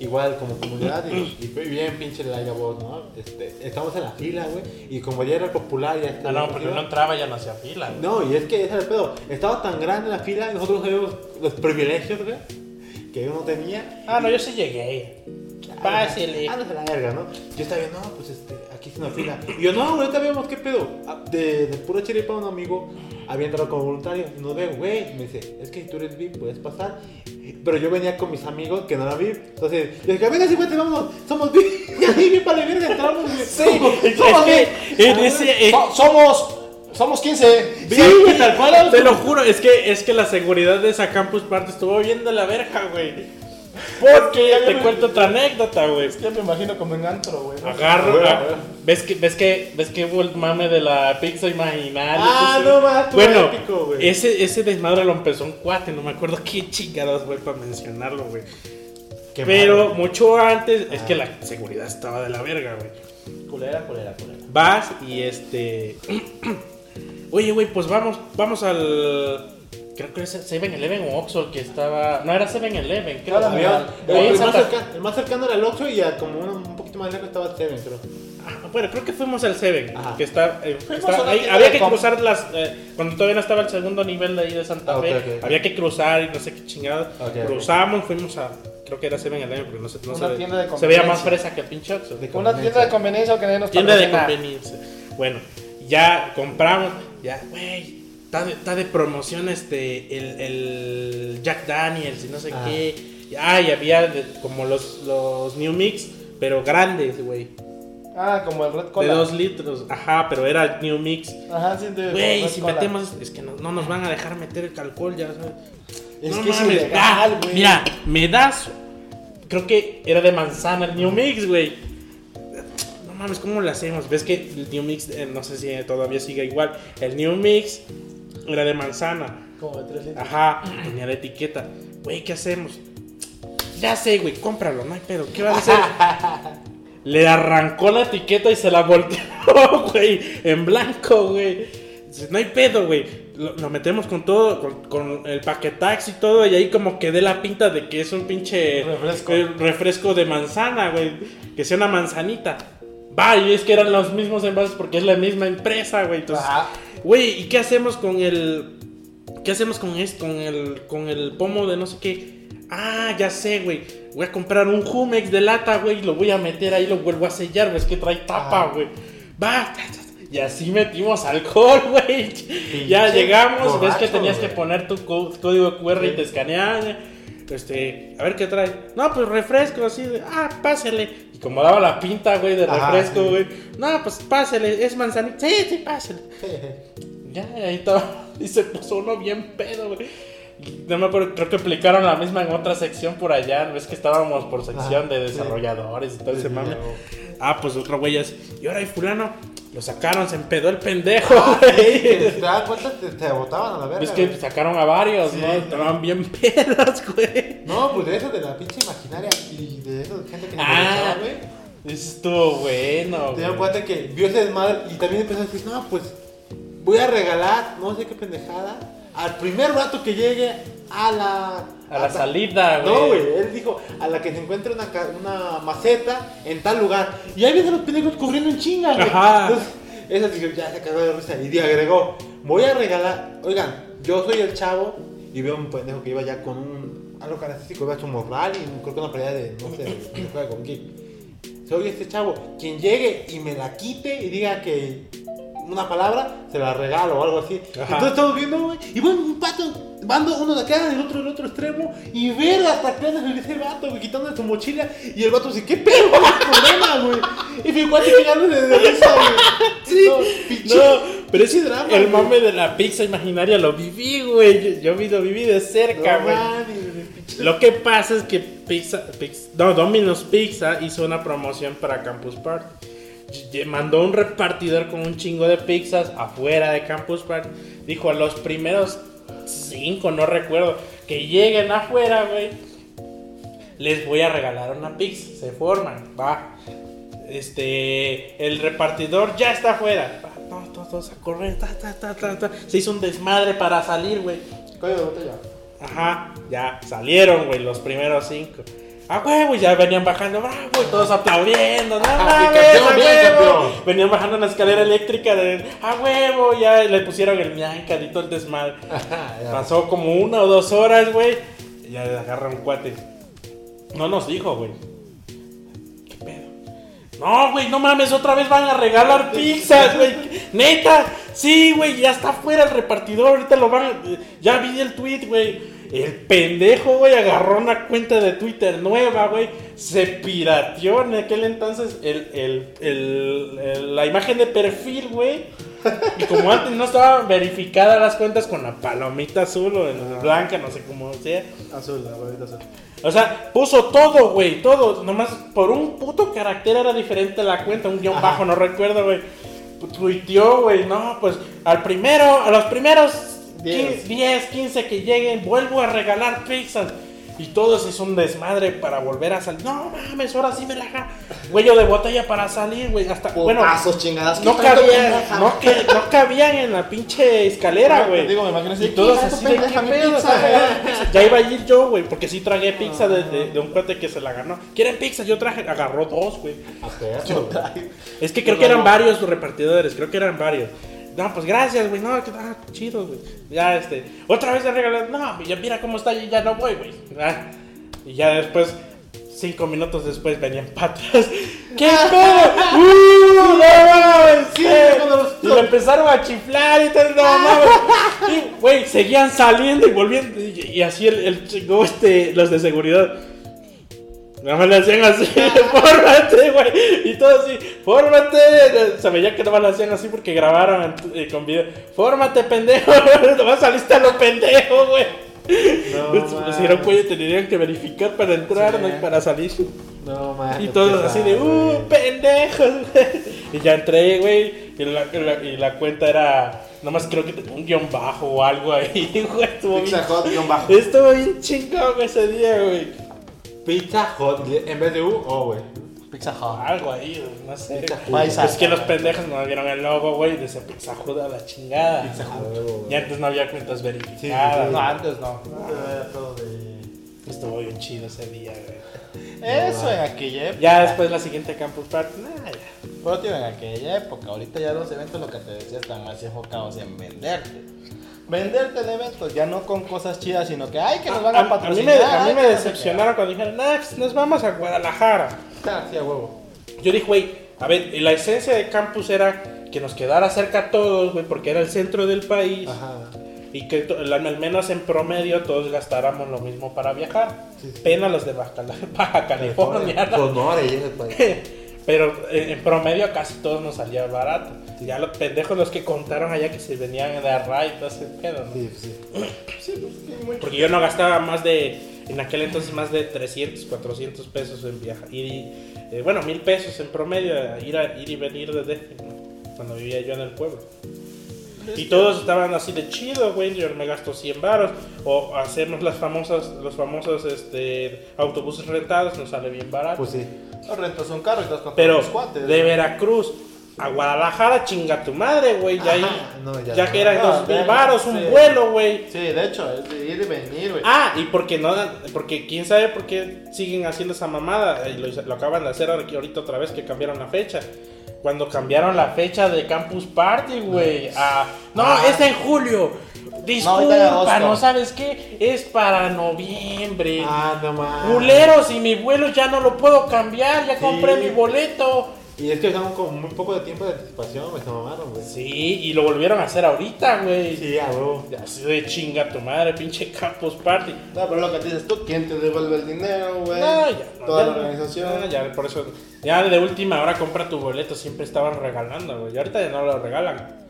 igual como comunidad y, y bien pinche la voz, ¿no? Este, estamos en la fila, güey, y como ya era popular, ya Ah, no, porque no entraba ya no hacía fila. güey. No, y es que ese era el pedo. Estaba tan grande la fila, nosotros sabíamos los privilegios, güey, que yo no tenía. Ah, no, yo sí llegué. Pásele. Ah, no la verga, ¿no? Yo estaba viendo, no, pues este, una fila. Y yo, no, ahorita vemos qué pedo. Ah, De, de pura chiripa, un amigo había entrado como voluntario. Y nos ve, güey, me dice, es que tú eres VIP, puedes pasar. Pero yo venía con mis amigos que no eran VIP. Entonces, yo dije, venga, 50, vámonos, somos VIP. Y así, VIP, para verga, entramos. Sí, somos bien. en ese- eh, So- somos, somos 15. Sí, güey, tal cual. Te lo juro, es que, es que la seguridad de esa campus party estuvo bien de la verga, güey. Porque ya te me- cuento otra anécdota, güey. Ya me imagino como en antro, güey. ¿no? Agarro, Güey. ah, ¿ves que, ves que, ves que hubo el mame de la pizza imaginaria? Ah, no, más, estuvo Bueno, épico, güey. ese, ese desmadre lo empezó un cuate, no me acuerdo qué chingados, güey, para mencionarlo, güey. Qué Pero mucho antes, es que la seguridad estaba de la verga, güey. Culera, culera, culera. Vas y este. Oye, güey, pues vamos, vamos al. Creo que es 7-Eleven o Oxxo que estaba. No, era 7-Eleven, creo. Claro, Había- el, el más cercano, el más cercano era el 8 y a como uno, un poquito más lejos estaba el 7, creo. Ah, bueno, creo que fuimos al 7, Ajá. que está, eh, que Fuimos está- a una ahí- había que cruzar las, eh, cuando todavía no estaba el segundo nivel de ahí de Santa Ah, Fe, ok, ok. había que cruzar y no sé qué chingada, Ok, ok. cruzamos, fuimos a, creo que era 7-Eleven, porque no sé, no Una se, tienda de se veía más fresa que el pinche Oxxo. Una tienda de conveniencia que nadie nos Tienda de conveniencia. Bueno, ya compramos, ya, güey, está de, está de promoción este, el, el Jack Daniels y no sé Ah. qué. Ah, y había de- como los, los New Mix, pero grandes, güey. Ah, como el Red De Cola. dos litros. Ajá, pero era New Mix. Ajá, sí, de Güey, si Cola. metemos, es que no, no nos van a dejar meter el alcohol, ya sabes. Es no que es mames, ilegal, ah, güey. Mira, me das. Creo que era de manzana el New Mix, güey. No mames, ¿cómo lo hacemos? Ves que el New Mix, eh, no sé si todavía sigue igual. El New Mix era de manzana. Como de 3 litros. Ajá, tenía la etiqueta. Güey, ¿qué hacemos? Ya sé, güey, cómpralo, no hay pedo. ¿Qué va a hacer? Le arrancó la etiqueta y se la volteó, güey, en blanco, güey. No hay pedo, güey. Lo, lo metemos con todo, con, con el paquetax y todo, y ahí como que dé la pinta de que es un pinche Refresco. eh, refresco de manzana, güey. Que sea una manzanita. Va, y es que eran los mismos envases porque es la misma empresa, güey. Entonces, Ajá. Güey, ¿y qué hacemos con el. ¿Qué hacemos con esto? Con el, con el pomo de no sé qué. Ah, ya sé, güey. Voy a comprar un Jumex de lata, güey. Lo voy a meter ahí, lo vuelvo a sellar, güey. Es que trae tapa, güey. Va. Y así metimos alcohol, güey. Ya llegamos, ves que tenías que poner tu código QR y te escaneaban. Este, a ver qué trae. No, pues refresco, así de, ah, pásele. Y como daba la pinta, güey, de refresco, sí. güey. No, pues pásele, es manzanita. Sí, sí, pásele. Ya, ahí estaba. Y se puso uno bien pedo, güey. Y No me acuerdo, creo que aplicaron la misma en otra sección por allá. Ves que estábamos por sección Ah, de sí. desarrolladores y todo ese mame. ya, Ah, pues otro güey es. Y ahora hay fulano. Lo sacaron, se empedó el pendejo, Ah, güey. te das cuenta, te, te botaban a la verga. Ves que güey. sacaron a varios, Sí, ¿no? no. Estaban bien pedas, güey. No, pues de eso, de la pinche imaginaria y de eso, de gente que nos Ah, güey. Eso estuvo bueno, Te das cuenta que vio ese desmadre y también empezó a decir, no, pues voy a regalar, no sé qué pendejada, al primer vato que llegue a la... A la salida, güey. No, güey, él dijo, a la que se encuentre una, una maceta en tal lugar. Y ahí a los pendejos corriendo en chinga, güey. Ajá. Entonces, esa dijo, ya se cagó de risa. Y agregó, voy a regalar, oigan, yo soy el chavo y veo un pendejo que iba ya con un, algo característico, iba su morral y creo que una pelea de, no sé, de juega con quién. Soy este chavo, quien llegue y me la quite y diga que una palabra, se la regalo o algo así. Ajá. Entonces estamos viendo, güey, y van un pato, van dos- uno de acá, el otro del otro extremo, y ver hasta acá en ese vato, güey, quitándole su mochila, y el vato dice, ¿qué pedo? ¿Qué problema, güey? Y mi cuate pegándole de risa, güey. Sí. No, No, pero ese drama, el güey. mame de la pizza imaginaria lo viví, güey. Yo, yo vi- lo viví de cerca, No güey. Lo que pasa es que Pizza, Pix- no, Domino's Pizza hizo una promoción para Campus Party. Mandó un repartidor con un chingo de pizzas afuera de Campus Party. Dijo a los primeros cinco, no recuerdo, que lleguen afuera, güey. Les voy a regalar una pizza. Se forman, va. Este, el repartidor ya está afuera. Va, todos, todos, todos a correr. ta, ta, ta, ta, ta. Se hizo un desmadre para salir, güey. Código de botella. Ajá, ya salieron, güey, los primeros cinco. A huevo, y ya venían bajando, bravo, y todos aplaudiendo, no Ah, mames, campeón, a bien, huevo. campeón. Venían bajando la escalera eléctrica de, a huevo, ya le pusieron el mianca y todo el desmadre. Pasó como una o dos horas, güey, y ya agarra un cuate. No nos dijo, güey. ¿Qué pedo? No, güey, no mames, otra vez van a regalar pizzas, güey. Neta, sí, güey, ya está fuera el repartidor, ahorita lo van a... Ya vi el tweet, güey. El pendejo, güey, agarró una cuenta de Twitter nueva, güey. Se pirateó en aquel entonces el, el- el- la imagen de perfil, güey. Y como antes no estaban verificadas las cuentas con la palomita azul o en blanca, no sé cómo sea. Azul, la bolita azul. O sea, puso todo, güey, todo. Nomás por un puto carácter era diferente la cuenta, un guion bajo, no recuerdo, güey. Tuiteó, güey, no, pues al primero, a los primeros Diez. 10, 15 que lleguen, vuelvo a regalar pizzas. Y todo eso es un desmadre para volver a salir. No mames, ahora sí me la ja- Huello de botella para salir, güey. Hasta, bueno, Putazos, chingadas. no ¿qué tanto cabían, no, que, no cabían en la pinche escalera, güey. digo, me imagino así, Y todos "¿Qué, tu así de qué pedo, pizza, ajá, güey?" Ya iba a ir yo, güey, porque sí tragué pizza de, de- de un cuate que se la ganó. ¿Quieren pizza? Yo traje, agarró dos, güey. Es que creo que eran varios los repartidores, creo que eran varios. No, pues gracias, güey. No, que ah, chido, güey. Ya, este. Otra vez le regalé. No, ya mira cómo está y ya no voy, güey. Ah, y ya después, cinco minutos después, venían patas. ¿Qué pedo? ¡Uh! ¡No mames! ¿qué? Y le empezaron a chiflar y tal. No mames. Y, güey, seguían saliendo y volviendo. Y, y así el, el este, los de seguridad. Nada más le hacían así, fórmate, güey. Y todo así, fórmate. Se veía que nada más le hacían así porque grabaron eh, con video. Fórmate, pendejo. Nomás saliste a lo pendejo, güey. No, si era un cuello, tendrían que verificar para entrar, Sí. no y para salir. No, man. Y todos así de, uh, pendejos. Y ya entré, güey. Y la, la- y la cuenta era, nomás creo que un guion bajo o algo ahí, güey. Estuvo bien, bajo. estuvo bien chingón ese día, güey. Pizza Hot en vez de U, O, güey. Pizza Hut. Algo ahí, güey, no sé. Pizza Hut. Paisa. Es que los pendejos no vieron el logo, güey, de ese Pizza Hut a la chingada. Pizza Hut. Y antes no había cuentas verificadas. No, antes no. Era todo de... Estuvo bien chido ese día, güey. Eso en aquella época. Ya después la siguiente Campus Party, nah, ya. Pero tío, en aquella época. Ahorita ya los eventos, lo que te decía, están más enfocados en venderte. Venderte el evento, ya no con cosas chidas, sino que, ay, que nos van a, A, a mí patrocinar. me, a mí me decepcionaron cuando dijeron, nah, pues nos vamos a Guadalajara. Ah, sí, a huevo. Yo dije, güey, a ver, la esencia de campus era que nos quedara cerca a todos, güey, porque era el centro del país. Ajá. Y que al menos en promedio todos gastáramos lo mismo para viajar. Sí, sí. Pena los de Baja, Baja California. ¿no? Sonora y ese país. Pero eh, en promedio casi todos nos salía barato. Ya los pendejos los que contaron allá que se venían de Array y todo ese pedo, ¿no? Sí, sí. Porque yo no gastaba más de, en aquel entonces, más de 300, 400 pesos en viajar. Y, eh, bueno, mil pesos en promedio, a ir, a, ir y venir de DF, ¿no? cuando vivía yo en el pueblo. Y todos estaban así de chido, güey, yo me gasto 100 baros. O hacemos las famosas, los famosos este, autobuses rentados, nos sale bien barato. Pues sí. No rentas un carro y estás con Pero los cuates. de Veracruz a Guadalajara, chinga tu madre, güey. Ya, no, ya ya no. que eran No, dos mil varos, un sí. vuelo, güey. Sí, de hecho, es de ir y venir, güey. Ah, y porque no porque quién sabe por qué siguen haciendo esa mamada. Y lo, lo acaban de hacer aquí ahorita otra vez que cambiaron la fecha. Cuando cambiaron la fecha de Campus Party, güey. a- no, Ah. es en julio. Disculpa, no, sabes qué? Es para noviembre. Ah, no más. Culeros, y mi vuelo ya no lo puedo cambiar, ya compré mi boleto. Y es que usaron con muy poco de tiempo de anticipación, me se mamaron, güey. Sí, y lo volvieron a hacer ahorita, güey. Sí, a huevo. Así de chinga tu madre, pinche Campus Party. No, pero lo que dices tú, ¿quién te devuelve el dinero, güey? No, ya. no, Toda ya la organización. No, ya, por eso. Ya de última hora compra tu boleto, siempre estaban regalando, güey. Y ahorita ya no lo regalan.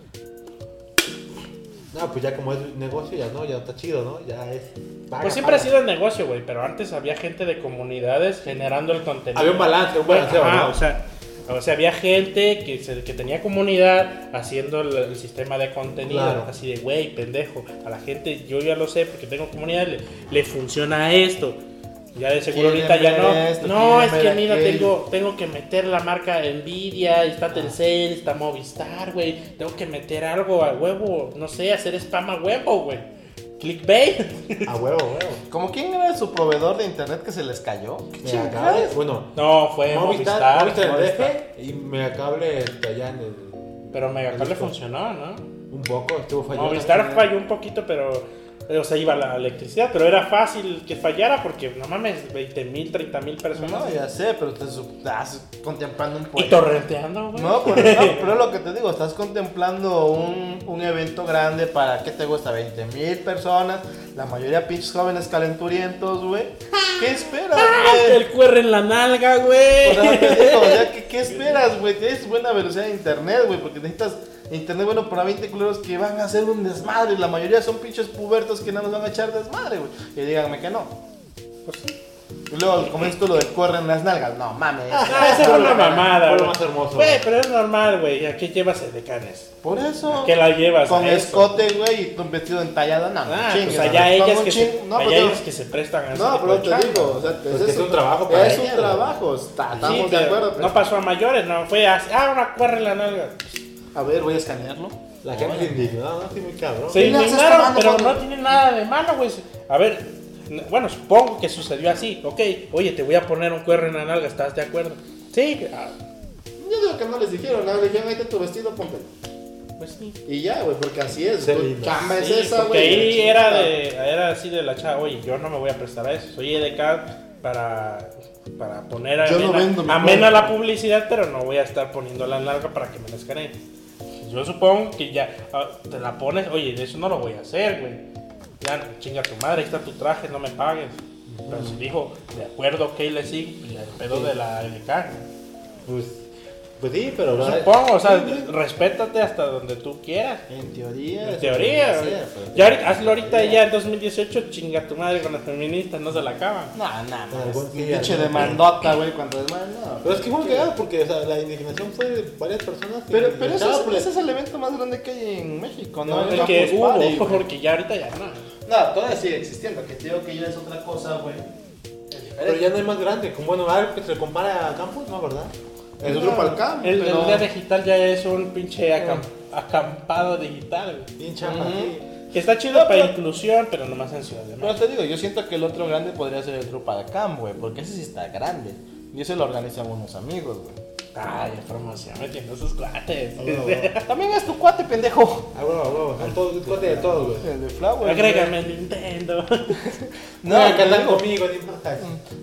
No, pues ya como es negocio, ya no, ya está chido, ¿no? Ya es. paga, Pues siempre ha sido el negocio, güey. Pero antes había gente de comunidades generando el contenido. Había un balance, un balanceo, Ajá, ¿no? o sea. O sea, había gente que, se- que tenía comunidad haciendo el, el sistema de contenido. Claro. Así de, güey, pendejo. A la gente, yo ya lo sé porque tengo comunidad, le, le funciona esto. Ya de seguro ahorita ya no. esto, no, es que mira, tengo, tengo que meter la marca Nvidia, está Telcel, está Movistar, güey. Tengo que meter algo a huevo, no sé, hacer spam a huevo, güey. Clickbait. A huevo, a huevo. ¿Como quién era su proveedor de internet que se les cayó? ¿Qué chingados? bueno, No, fue Movistar, Movistar. Movistar. DF y Megacable allá en el... Pero Megacable funcionó, ¿no? Un poco, estuvo fallando. Movistar falló un poquito, pero. O sea, iba la electricidad, pero era fácil que fallara porque no mames, 20 mil, 30 mil personas. No, ya sé, pero te estás contemplando un y proyecto. torrenteando, güey. No, pero, no, pero es lo que te digo, estás contemplando un, un evento grande para, ¿qué te gusta? 20 mil personas, la mayoría pinches jóvenes calenturientos, güey. ¿Qué esperas, güey? El QR en la nalga, Por eso güey. te digo, o sea, ¿qué, qué esperas, güey? Tienes buena velocidad de internet, güey, porque necesitas internet bueno para 20 culeros que van a hacer un desmadre. La mayoría son pinches pubertos que no nos van a echar desmadre, güey. Y díganme que no. Pues sí. Y luego, como dices tú, lo de corren las nalgas. No, mames. Ah, esa fue una mamada, Fue lo güey. más hermoso. Güey, pero es normal, güey. ¿A qué llevas decanes? Por eso. ¿A qué la llevas? Con escote, güey, y tú un vestido entallado, no, Ah, chingues, pues allá ellas que, se, no, allá pero- ellas que se prestan a No, pero de te digo, o sea, Pues es un trabajo para Es un trabajo, está- Sí, estamos de acuerdo. pero- No pasó a mayores, no. Fue así, ah, una cuerra en la nalga. A ver, voy a escanearlo. La gente se indignó, no, sí, muy cabrón. Se ¿Qué le haces indignaron, pero no tiene nada de malo, güey. A ver, bueno, supongo que sucedió así. Ok, oye, te voy a poner un cuerno en la nalga, ¿estás de acuerdo? Sí, ah, Yo digo que no les dijeron, nada, le dijeron, tu vestido, ponte. pues sí. Y ya, güey, porque así es. Tu chamba es esa, porque güey. ahí era, de, era así de la chava, oye, yo no me voy a prestar a eso. Soy EDK para, para poner Yo no amena, vendo amena la publicidad, pero no voy a estar poniendo la nalga para que me la escaneen. Yo supongo que ya ah, te la pones, oye, de eso no lo voy a hacer, güey. Ya, chinga tu madre, ahí está tu traje, no me pagues. Pero si dijo, de acuerdo, ok, le sigo, ya el pedo de la EDK. Pues, pues sí, pero... ¿verdad? supongo, o sea, respétate hasta donde tú quieras. En teoría. En teoría, pero- Ya hazlo ahorita ya en 2018, chinga tu madre con las feministas, no se la acaban. No, no, no. Pinche ¿no? demandota, güey, cuando demanda. no. Pero es que fue muy cagado porque o sea, la indignación fue de varias personas. que Pero, pero ese, por es, la- ese es el evento más grande que hay en México, ¿no? No, El El que hubo, Party, porque ya ahorita ya no. No, todavía sigue existiendo, que te digo que ya es otra cosa, güey. Pero ya no hay más grande. Como, bueno, algo que se le compara a Campus, ¿no? ¿Verdad? Es otro palcam, El, pero... el día digital ya es un pinche acam- acampado digital, Ujú. sí. Que está chido para inclusión, pero nomás en Ciudad de Pero te digo, yo siento que el otro grande podría ser el Drupal Camp, güey, porque ese sí está grande. Y ese lo organizan unos amigos, güey. Ay, ya promoción metiendo sus cuates. También es tu cuate, pendejo. Ah, huevo, huevo. Son todos, cuate de todos, güey. El de Flower. Agrégame el Nintendo. No, No, a cantar conmigo, ni más.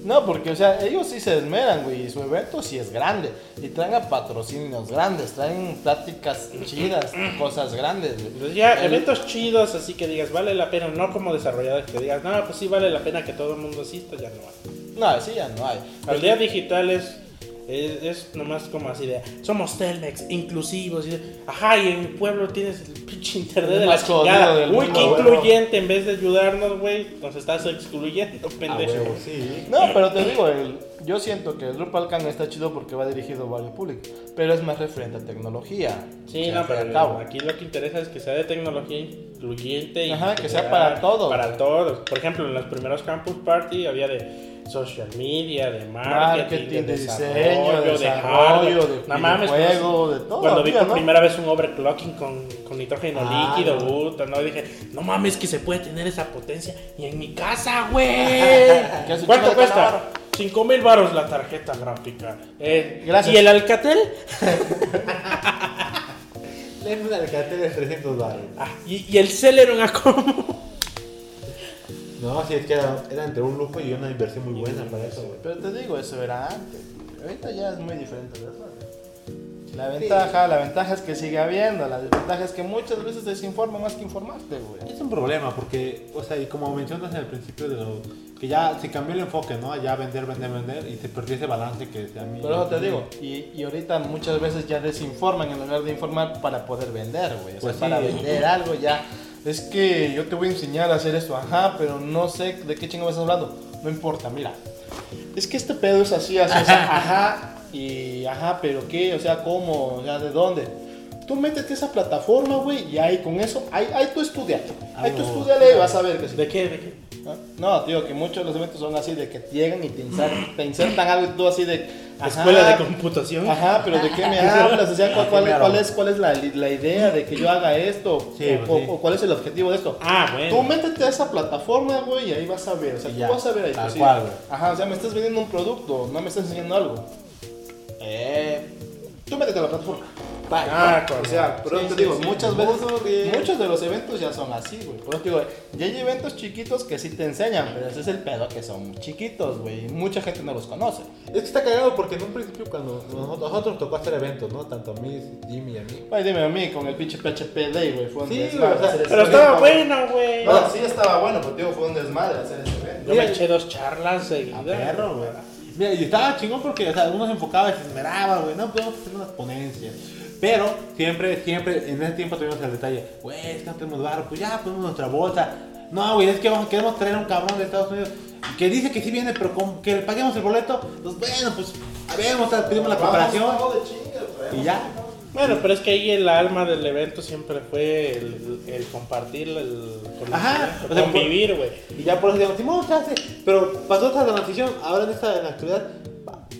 No, porque, o sea, ellos sí se esmeran, güey, y su evento sí es grande. Y traen a patrocinios grandes, traen pláticas chidas, cosas grandes, güey. Entonces ya, El- eventos chidos, así que digas, vale la pena, no como desarrollador que digas, no, pues sí vale la pena que todo el mundo asista, ya no hay. No, sí ya no hay. Aldea digital es, es, es nomás como así de, somos Telmex, inclusivos, y, ajá, y en mi pueblo tienes el pinche internet de la chingada. Uy, qué incluyente, en vez de ayudarnos, güey, nos estás excluyendo, A pendejo. huevo, sí. No, pero te digo, el, yo siento que el Drupal Camp está chido porque va dirigido a varios públicos, pero es más referente a tecnología. Sí, no, pero cabo. aquí lo que interesa es que sea de tecnología incluyente y Ajá, que sea sea para todos. Para todos. Por ejemplo, en los primeros Campus Party había de social media, de marketing, Marketing, de diseño, desarrollo, de desarrollo, hardware. de No mames, videojuego, pues, de todo Cuando vi por ¿no? primera vez un overclocking con, con nitrógeno Ah, líquido, no. dije, no mames, que se puede tener esa potencia y en mi casa, güey. ¿Cuánto cuesta? calor. 5 mil baros la tarjeta gráfica. Eh, Gracias. ¿Y el Alcatel? Le un alcate de 300 dólares. Ah, ¿y, y el Celeron a cómo? No, sí, es que era, era entre un lujo y una inversión muy buena para eso, güey. Pero te digo, eso era antes. Ahorita ya es muy diferente, ¿verdad? La ventaja, la ventaja es que sigue habiendo, la desventaja es que muchas veces desinforma más que informarte, güey. Es un problema porque, o sea, y como mencionas en el principio de lo que ya se cambió el enfoque, ¿no? Ya vender, vender, vender y se perdió ese balance que a mí. Pero te digo, y, y ahorita muchas veces ya desinforman en lugar de informar para poder vender, güey. O sea, Pues sí. para vender algo ya. Es que yo te voy a enseñar a hacer esto, ajá, pero no sé de qué chingo me estás hablando. No importa, mira. Es que este pedo es así, así, así, ajá. Y ajá, pero qué, o sea, cómo, o sea, de dónde. Tú métete esa plataforma, güey, y ahí con eso, ahí, ahí tú estudia. Ahí tú Ah, estudiale y vas a ver que sí. ¿De qué? ¿De qué? ¿no? No, tío, que muchos de los eventos son así, de que llegan y te insertan, te insertan algo y tú así de... ajá, Escuela de computación. Ajá, pero ¿de qué me hablas? O sea, ¿cuál, cuál- cuál es, cuál es la, la idea de que yo haga esto? Sí, o, pues sí. o cuál es el objetivo de esto? Ah, Tú bueno. métete a esa plataforma, güey, y ahí vas a ver. O sea, tú vas a ver ahí. tal pues, sí. cual. Ajá, o sea, me estás vendiendo un producto, no me estás enseñando algo. Eh, tú métete a la plataforma. Ah, ¿no? O sea, pero Sí, te sí, digo, sí. muchas veces, muchos de los eventos ya son así, güey. Por eso te digo, ya hay eventos chiquitos que sí te enseñan, pero ese es el pedo que son chiquitos, güey. Mucha gente no los conoce. Es que está cagado porque en un principio cuando nosotros, nosotros nos tocó hacer eventos, ¿no? Tanto a mí, Jimmy y a mí. Ay, dime a mí, con el pinche PHP Day, güey, fue un Sí, desmadre güey, o sea, hacer ese Pero estaba bueno, güey. No, sí estaba bueno, pero digo, fue un desmadre hacer ese evento. Yo me eché dos charlas seguidas. A perro, güey. Mira, y estaba chingón porque, o sea, uno se enfocaba y se esmeraba, güey. No podemos hacer unas ponencias. Pero siempre, siempre, en ese tiempo tuvimos el detalle, güey, es que no tenemos barro, pues ya ponemos nuestra bolsa. No, güey, es que vamos, queremos traer a un cabrón de Estados Unidos que dice que sí viene, pero con que le paguemos el boleto. Pues bueno, pues a ver, vamos a pedimos la cooperación. Traemos Y ya. Bueno, pero es que ahí el alma del evento siempre fue el, el compartir, el Ajá, conocimiento, o sea, convivir, güey. Y ya por eso digamos, Simón, se hace. Pero pasó esta transición, ahora en esta en la actualidad,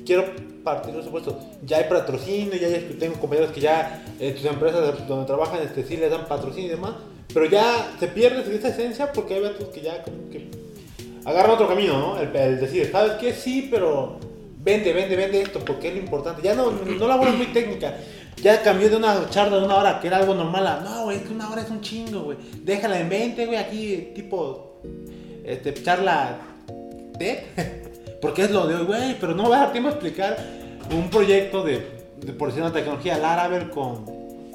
quiero partir, por supuesto. Ya hay patrocinio, ya tengo compañeros que ya en tus empresas donde trabajan este, sí les dan patrocinio y demás. Pero ya se pierde esa esencia porque hay eventos que ya como que agarran otro camino, ¿no? El, decir, ¿sabes qué? Sí, pero vende, vende, vende esto porque es lo importante. Ya no, no la vuelves muy técnica. Ya cambió de una charla de una hora que era algo normal a, no, güey, es que una hora es un chingo, güey. Déjala en 20, güey, aquí tipo, este, charla TED. Porque es lo de hoy, güey, pero no me va a dar tiempo a explicar un proyecto de, de por decir una tecnología Laravel con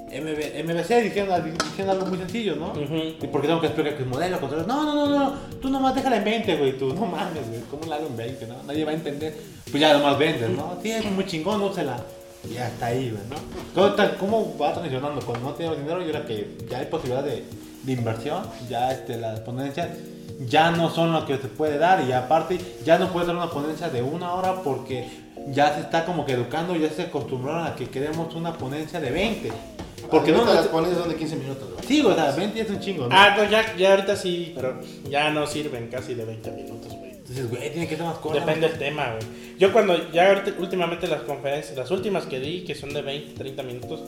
MB, MVC diciendo, diciendo algo muy sencillo, ¿no? Ujú. ¿Y por qué tengo que explicar que es modelo, control? No, no, no, no, tú nomás déjala en 20, güey, tú no mames, güey, ¿cómo la hago en 20, no? Nadie va a entender. Pues ya nomás vendes, ¿no? Sí, es muy chingón, úsela. Y ya está ahí, güey, ¿no? ¿Cómo, está- ¿Cómo va transicionando? Cuando no tenemos dinero, yo creo que ya hay posibilidad de, de inversión, ya este, las ponencias ya no son lo que se puede dar y aparte ya no puedes dar una ponencia de una hora porque ya se está como que educando, ya se acostumbraron a que queremos una ponencia de 20. Porque no, no las ponencias son de 15 minutos, güey. Sí, o sea, 20 es un chingo, ¿no? Ah, no, ya, ya ahorita sí, pero ya no sirven casi de 20 minutos, güey. Entonces, güey, tiene que ser más cosas. Depende del tema, güey. Yo cuando ya ahorita, últimamente las conferencias, las últimas que di, que son de 20, 30 minutos,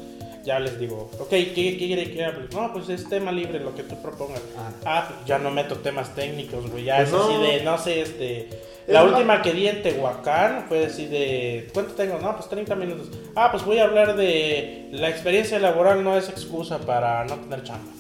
ya les digo, ok, ¿qué, qué quiere que hable? No, pues es tema libre, lo que tú propongas. Ah. Ah, pues ya no meto temas técnicos, güey. Ya Pues es así de, no sé, este. Es La última que di en Tehuacán fue así de. ¿Cuánto tengo? No, pues 30 minutos. Ah, pues voy a hablar de. La experiencia laboral no es excusa para no tener chamba.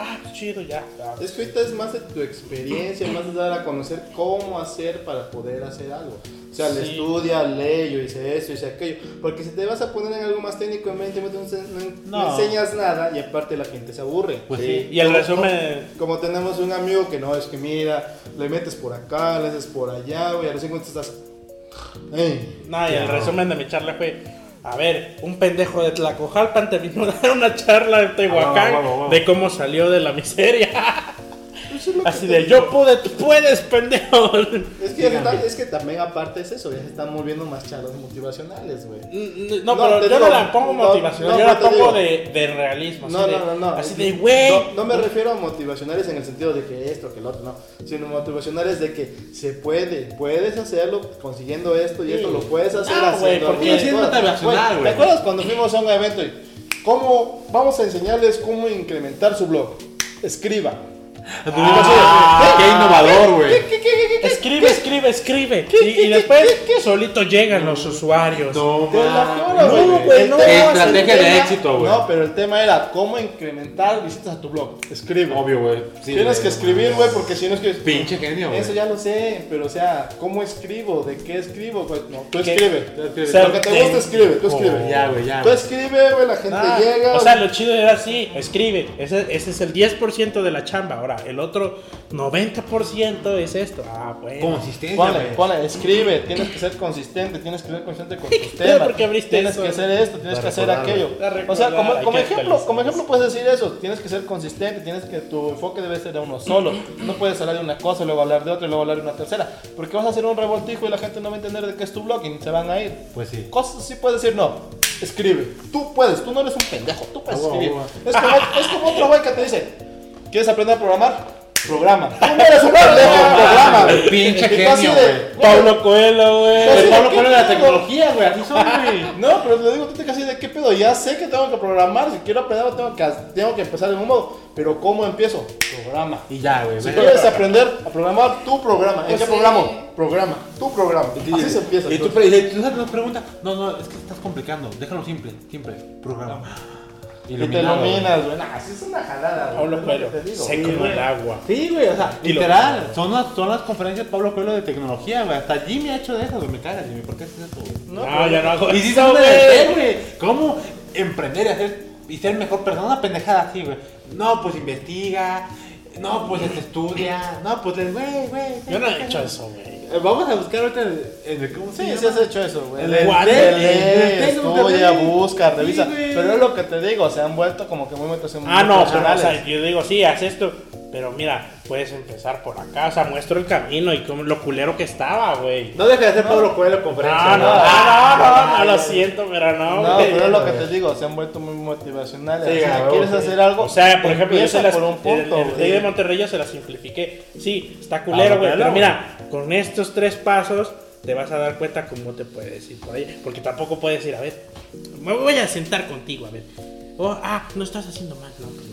Ah, pues chido, ya. ya. Es que ahorita es más de tu experiencia, más de dar a conocer cómo hacer para poder hacer algo. O sea, le Sí. estudia, lee, yo hice esto, hice aquello. Porque si te vas a poner en algo más técnico en 20 minutos, no, no- no No. enseñas nada y aparte la gente se aburre. Pues sí. Y el Como- resumen. Como tenemos un amigo que no, es que mira, le metes por acá, le haces por allá, güey, a los 50 estás. ¡Ey! No, y el resumen de mi charla fue, a ver, un pendejo de Tlacojalpan te vino a dar una charla Tehuacán Ah, va. de cómo salió de la miseria. Eso es lo que Así te de, yo pude, tú puedes, pendejo. Es que, está- es que también aparte es eso, ya se están moviendo más charlas motivacionales, güey. No, No, pero te yo digo, no la pongo no, motivacional, no, yo la te pongo de, de realismo. Así No, de, no, no, no. Así de, güey. No, me refiero a motivacionales en el sentido de que esto, que el otro, no. Sino motivacionales de que se puede, puedes hacerlo consiguiendo esto y esto, lo puedes hacer Ah, güey, haciendo porque algunas sí es motivacional, ¿Te güey. acuerdas cuando fuimos a un evento y cómo vamos a enseñarles cómo incrementar su blog? Escriba. Ah, qué innovador, güey. Escribe, escribe, escribe. Y, y después solito llegan los usuarios. No, la mames. juro, No, güey. güey, no, estrategia de tema- éxito, güey. No, pero el tema era cómo incrementar visitas a tu blog. Escribe. Obvio, güey. Sí, Tienes güey. que escribir, güey, porque si no es que... Pinche genio, güey. Eso ya lo sé, pero o sea, ¿cómo escribo? ¿De qué escribo? güey? No, tú ¿Qué? escribe. Tú escribe. Lo que te gusta, escribe. Tú escribe. Oh, ya, güey, ya, Tú escribe, güey, la gente Ah, llega. o sea, lo chido era así, escribe. Ese, ese es el 10% de la chamba. Ahora, el otro 90% es esto. Ah, bueno. Consistencia, Ponle, ponle, escribe, tienes que ser consistente, tienes que ser consistente con tus temas. ¿por qué abriste tienes eso? que hacer esto, tienes que hacer aquello. O sea, como, como ejemplo, como ejemplo puedes decir eso, tienes que ser consistente, tienes que tu enfoque debe ser de uno solo. No puedes hablar de una cosa, luego hablar de otra y luego hablar de una tercera, porque vas a hacer un revoltijo y la gente no va a entender de qué es tu blog y se van a ir. Pues sí. Cosas sí puedes decir no. Escribe. Tú puedes, tú no eres un pendejo, tú puedes Ah, escribir. Es como, es como otro güey que te dice, ¿quieres aprender a programar? programa. Eres un pendejo, programa. Pinche genio, de, güey. Pablo Coelho, güey. Pues, Pablo ¿qué Coelho de la tecnología, güey, así son, güey. No, pero le digo tú te casi de qué pedo. Ya sé que tengo que programar. Si quiero aprender, tengo que, tengo que empezar en un modo. Pero ¿cómo empiezo? Programa. Y ya, güey. Si quieres aprender a programar tu programa, ¿en Pues qué sí. programa? Programa, tu programa. Así se empieza. Y tú, entonces. pre- y tú nos preguntas, no, no, es que estás complicando, déjalo simple, simple, programa. Y te iluminas, güey. Nah, así es una jalada, güey. Pablo Coelho. Sí, como el agua. Sí, güey, o sea, Y lo- literal, son las, son las conferencias de Pablo Coelho de tecnología, güey. Hasta Jimmy ha hecho de eso, güey. Me cagas, Jimmy, ¿por qué haces eso, güey? No, pero- ya no hago Y güey. hacer, güey. ¿Cómo emprender y hacer y ser mejor persona? Una pendejada así, güey. No, pues investiga. No, pues este, estudia. No, pues, güey, güey. Yo no he hecho eso, güey. Eh, Vamos a buscar ahorita en el. ¿Cómo se Sí, llama? sí has hecho eso, güey. El el de estudia, busca, revisa. Pero es lo que te digo, se han vuelto como que muy metidos en Ah, no, o sea, yo digo, sí, haz esto. Pero mira, puedes empezar por acá. O sea, muestro el camino y como lo culero que estaba, güey. No deja de ser Pablo Coelho conferencia. No, no, no, no, no, no, lo siento, pero no, No, pero es lo que te digo, se han vuelto muy motivacionales. Sí, o sea, quieres hacer algo, O sea, por ejemplo, yo se las, por un punto. el de Monterrey yo se las simplifiqué. Sí, está culero, güey, pero mira, con estos tres pasos te vas a dar cuenta cómo te puedes ir por ahí. Porque tampoco puedes ir, a ver, me voy a sentar contigo, a ver. Oh, ah, no estás haciendo mal. No, pues.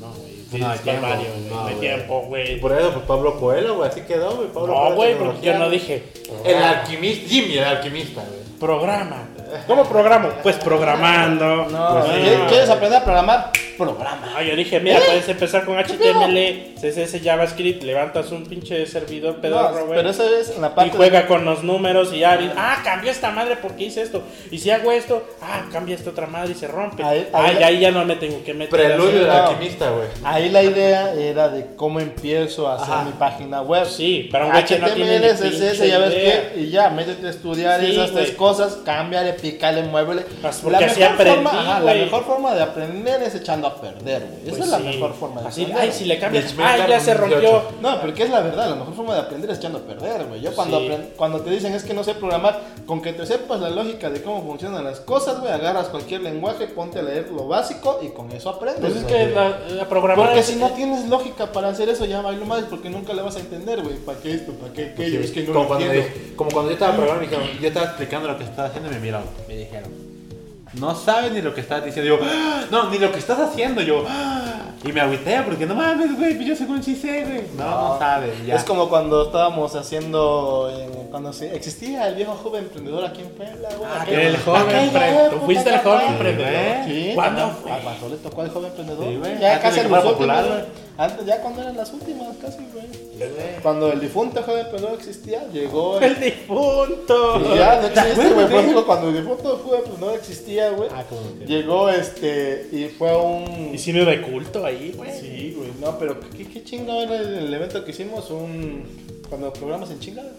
Sí, No hay es tiempo, no, no hay güey. tiempo, Y güey. por eso, pues Pablo Coelho, güey, así quedó, güey. Pablo No, güey, porque yo no dije. El alquimista, Jimmy, el alquimista, güey. Programa. ¿Cómo programo? Pues programando. No, Pues, ¿quieres- no. ¿quieres aprender a programar? Programa. No, yo dije, mira, puedes empezar con HTML, CSS, JavaScript, levantas un pinche servidor No, pedorro, güey. pero eso es en la y parte de- juega con los números y ya, ah, cambió esta madre porque hice esto. Y si hago esto, ah, cambia esta otra madre y se rompe. Ahí- ah, ahí- y ahí ya no me tengo que meter. Preludio del no. alquimista, güey. Ahí la idea era de cómo empiezo a hacer Ajá. mi página web. Sí, para un güey que no tiene CSS, ya ves idea. y ya, métete a estudiar Sí, esas tres cosas, cámbiale, pícale, muévele. Pues porque así aprendí, forma, ajá, la mejor forma de aprender es echando a perder, güey. Esa Pues es la sí. mejor forma de Así, aprender. ay, si le cambias, ay, ya se 18. rompió. No, porque es la verdad, la mejor forma de aprender es echando a perder, güey. Yo cuando, Sí. aprend- cuando te dicen es que no sé programar, con que te sepas la lógica de cómo funcionan las cosas, güey, agarras cualquier lenguaje, ponte a leer lo básico y con eso aprendes. Pues es que la, la programar Porque es- si no tienes lógica para hacer eso, ya bailo mal, porque nunca le vas a entender, güey. ¿Para qué esto? ¿Para qué aquello? Es que no como, lo cuando, como cuando yo estaba programando, me dijeron, yo estaba explicando lo que estaba haciendo y me miraron, me dijeron, no sabes ni lo que estás diciendo. Yo, "Ah, no, ni lo que estás haciendo. Yo, "Ah", y me agüité porque no mames, güey, pues yo según sí sé, güey. No, no, sabes, ya. Es como cuando estábamos haciendo, en- cuando se- existía el viejo joven emprendedor aquí en Puebla, güey. Ah, Aquel- el joven aquella emprendedor. ¿Tú época, fuiste el joven emprendedor? Sí. ¿Cuándo fue? A le tocó el joven emprendedor. Sí, güey. Ya Antes casi de que fuera popular, güey. Antes, ya cuando eran las últimas, casi, güey. Cuando el difunto joven emprendedor existía, llegó El difunto. Y ya no ¿Te existe, güey. ejemplo, cuando el difunto joven emprendedor existía, güey. Ah, como que- Llegó este y fue un. Y cine de culto ahí, güey. Sí, güey, no, pero ¿qué, qué chingado era el, el evento que hicimos? Un. Cuando programas en chingada.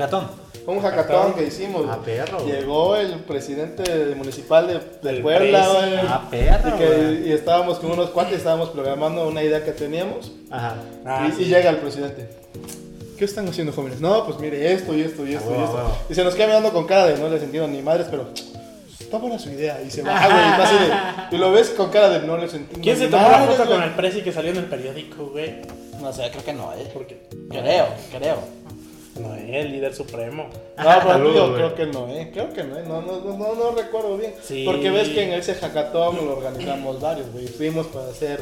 Hackathon. Fue un hackathon que hicimos. Ah, perro. Llegó el presidente municipal de, de Puebla, güey. Ah, perro, Y, que- güey. y estábamos con unos cuates, estábamos programando una idea que teníamos. Ajá. Ah, y, sí. y llega el presidente. ¿Qué están haciendo jóvenes? No, pues mire esto y esto y esto Ah, y esto. Y se nos queda mirando con cara de no les entiendo ni madres, pero está buena su idea. Y se va, güey. y de- y lo ves con cara de no les entiendo. ¿Quién se ni tomó la foto con güey". el presi que salió en el periódico, güey? No sé, creo que no, eh. Porque Creo, creo. No es el líder supremo. No, pero Saludos, yo güey. creo que no, eh. Creo que no. No, no, no, no, no recuerdo bien. Sí. Porque ves que en ese hackathon lo organizamos varios, güey. Fuimos para hacer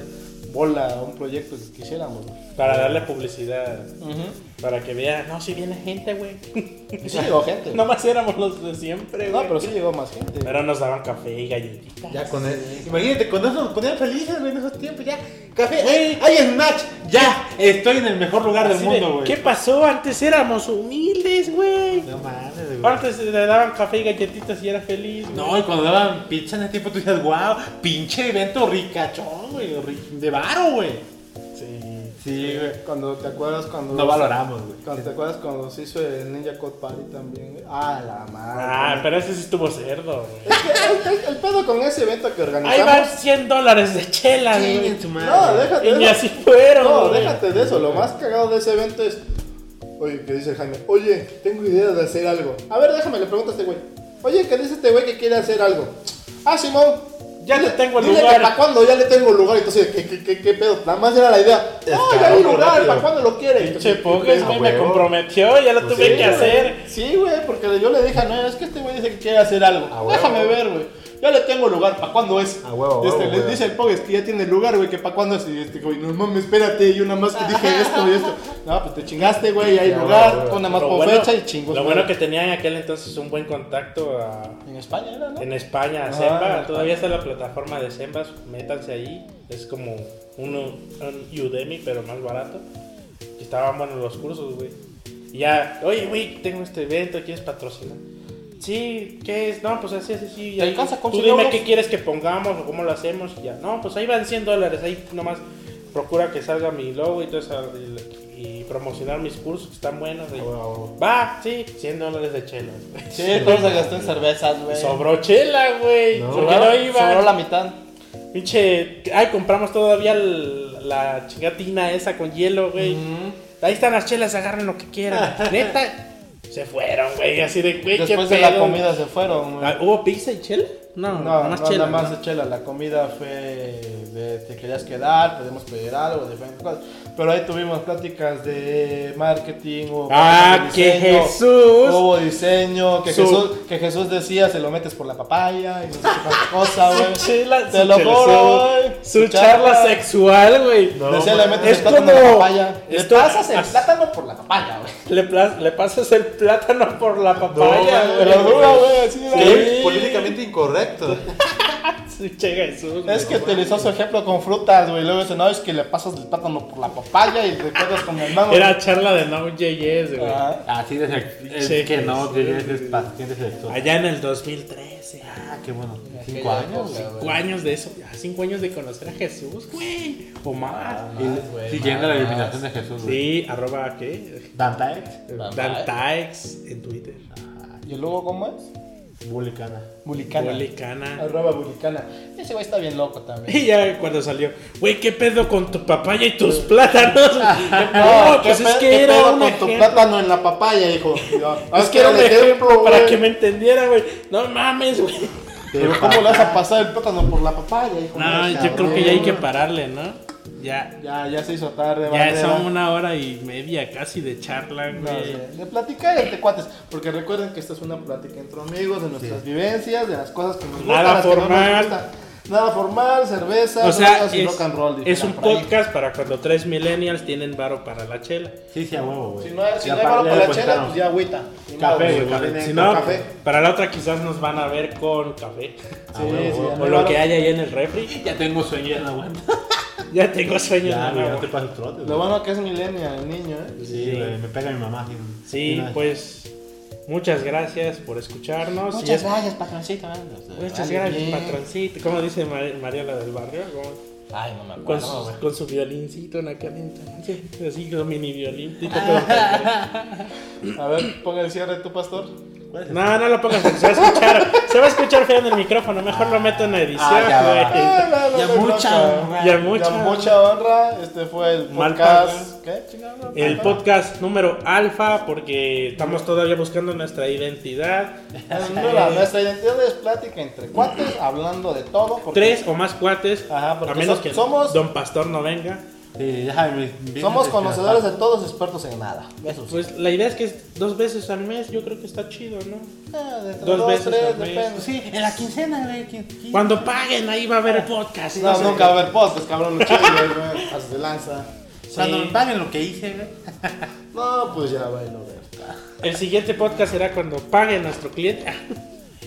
bola a un proyecto que quisiéramos, güey. Para darle publicidad. Para que vean, no, si viene gente, güey. Y sí llegó gente. Nomás éramos los de siempre, No, güey. pero sí llegó más gente. Pero nos daban café y galletitas. Ya con él. Imagínate, con eso nos ponían felices, güey, en esos tiempos. Ya, café, hay, hay snatch. Ya, estoy en el mejor lugar del mundo, güey. ¿Qué pasó? Antes éramos humildes, güey. No mames, güey. Antes le daban café y galletitas y era feliz. güey. No, y cuando daban pizza en ese tiempo, tú decías, wow, pinche evento ricachón, güey, de varo, güey. Sí. Sí, güey. Cuando te acuerdas cuando. No valoramos, güey. Cuando te acuerdas cuando se hizo el Ninja Code Party también. güey? Ah, la madre. Ah, pero ese sí estuvo cerdo, güey. Es que el, el- el pedo con ese evento que Ahí organizamos. van 100 dólares de chela, güey. Chinguen su madre. No, déjate Y ni así fueron. No, güey. déjate de eso. Lo más cagado de ese evento es. Oye, ¿qué dice Jaime? Oye, tengo idea de hacer algo. A ver, déjame, le pregunto a este güey. Oye, ¿qué dice este güey que quiere hacer algo? Ah, Simón, Ya le tengo el Dile lugar. ¿Para cuándo? Ya le tengo lugar. Entonces, ¿qué, qué, qué, qué pedo? Nada más era la idea. No, ya hay lugar. ¿Para cuándo lo quiere? Pinche ¿qué güey, me huevo. comprometió, ya lo Pues tuve Sí, que hacer. Sí, güey, porque yo le dije, no, es que este güey dice que quiere hacer algo. A huevo. Déjame ver, güey. Ya le tengo lugar, ¿para cuándo es? A huevo, a Este, huevo, le huevo. dice el Pogues que ya tiene lugar, güey, que para cuándo es. Y este, güey, no mames, espérate, yo nada más que dije esto y esto. No, pues te chingaste, güey, ya hay Ya, lugar, huevo, tú nada más Lo por bueno- fecha y chingos. Lo güey. bueno que tenía en aquel entonces un buen contacto a- En España era, ¿no? en España, Ah, Semba. en Todavía está la plataforma de Sembas, métanse ahí. Es como un, un Udemy, pero más barato. Y estaban buenos los cursos, güey. Y ya, oye, güey, tengo este evento, ¿quieres patrocinar? Sí, ¿qué es? No, pues así, así, sí. ¿Te alcanza con Tú 100 dime euros? qué quieres que pongamos o cómo lo hacemos y ya. No, pues ahí van 100 dólares. Ahí nomás procura que salga mi logo y todo eso. Y, y promocionar mis cursos que están buenos. y- Va, sí, 100 dólares de chela. Sí, todo se gastó en cervezas, güey. Sobró chela, güey. No. Sobró, no iban. sobró la mitad. Pinche. Ay, compramos todavía el- la chingatina esa con hielo, güey. Ahí están las chelas, agarren lo que quieran. Neta. Se fueron, güey. Así de, güey, qué Después de la comida se fueron, güey. Ah, ¿Hubo pizza y chela? No, No, nada no, más nada chela. más ¿no? de chela. La comida fue de te querías quedar, podemos pedir algo, diferentes cosas. Pero ahí tuvimos pláticas de marketing, hubo Ah, que diseño, Jesús. Hubo diseño, que Su- Jesús, que Jesús decía se lo metes por la papaya y no sé qué cosa, güey. Su chela, Te su lo chela, juro, su- güey. Su charla charla. sexual, güey. Decía le metes Es el plátano como- por la papaya. Le esto- pasas el plátano por la papaya, güey. Le, plas- le pasas el plátano por la papaya, No, lo juro, güey, así de Sí, políticamente incorrecto. Su che Jesús. Es que utilizó su ejemplo con frutas, güey. Luego dice, no, es que le pasas el plátano por la papaya y recuerdas con mi hermano. Era charla de Node.js, güey. Ajá. Así de es que no, que es paciente sexual. Allá en el 2013. Ah, qué bueno. Cinco años. Cinco años de eso. Cinco años de conocer a Jesús, güey. O más. Y güey, siguiendo la iluminación de Jesús. güey. Sí, arroba qué? Dantaex. Dantaex en Twitter. ¿Y luego cómo es? Bulicana. Bulicana. Bulicana. Arroba Bulicana. Ese güey está bien loco también. Y ya cuando salió, güey, ¿qué pedo con tu papaya y tus plátanos? No, no, pues ¿qué es que qué era pedo un con tu plátano en la papaya, hijo. Es que era un ejemplo para que me entendiera, güey. No mames, güey. Pero ¿cómo le vas a pasar el plátano por la papaya, hijo? No, yo creo que ya hay que pararle, ¿no? Ya. Ya, ya se hizo tarde, Ya bandera. son una hora y media casi de charla, No güey. sé, de platicar entre cuates, porque recuerden que esta es una plática entre amigos, de nuestras vivencias, de las cosas que nos gustan, Nada las que no nos formal. gustan. Nada formal, cerveza, O sea, y es, rock and roll. es un ahí. podcast para cuando tres millennials tienen varo para la chela. Sí, sí, a huevo, güey. Si no hay, si Ya no hay varo ya para la chela, pues ya agüita. Café, güey. Si no, café. para la otra quizás nos van a ver con café. Sí, ya no O lo que hay ahí en el refri. Ya tengo sueño en la aguanta. Ya tengo sueño. Ya, güey, no te boca. pases trote. Lo güey. bueno que es millennial, el niño, ¿eh? Sí, güey, me pega mi mamá. así, Sí, una- pues muchas gracias por escucharnos. Y Muchas es- gracias, patroncito. ¿eh? Muchas Vale, gracias, bien. patroncito. ¿Cómo dice Mar- Mariela del barrio? ¿Cómo? Ay, no me Con, acuerdo, su, con su violincito en aquel entonces. Así con mini violín. tipo como- A ver, ponga el cierre tu pastor. ¿Cuál es No, no lo pongas porque se va a escuchar. Se va a escuchar feo en el micrófoano. Mejor lo meto en la edición, Ah, ya va. güey. Ah, no, no Ya mucha. Ya mucha. Ya mucha honra. Este fue el podcast. ¿Qué? Chingado, El podcast número alfa porque estamos todavía buscando nuestra identidad. Nuestra identidad es plática entre cuates, hablando de todo. porque Tres o más cuates. Ajá, porque a menos so- que somos- Don Pastor no venga. Sí, ya saben, mis- mis- Somos conocedores de todos, expertos en nada. Eso sí. Pues la idea es que es dos veces al mes. Yo creo que está chido, ¿no? Ah, de dos veces tres, al mes. depende. Sí, en la quincena, güey. Cuando paguen, ahí va a haber el podcast. No, nunca va a haber podcast, cabrón. Lo chido, güey. Haz de lanza. Cuando Sí. me paguen lo que hice, güey. No, pues ya va a ver. El siguiente podcast será cuando pague nuestro cliente.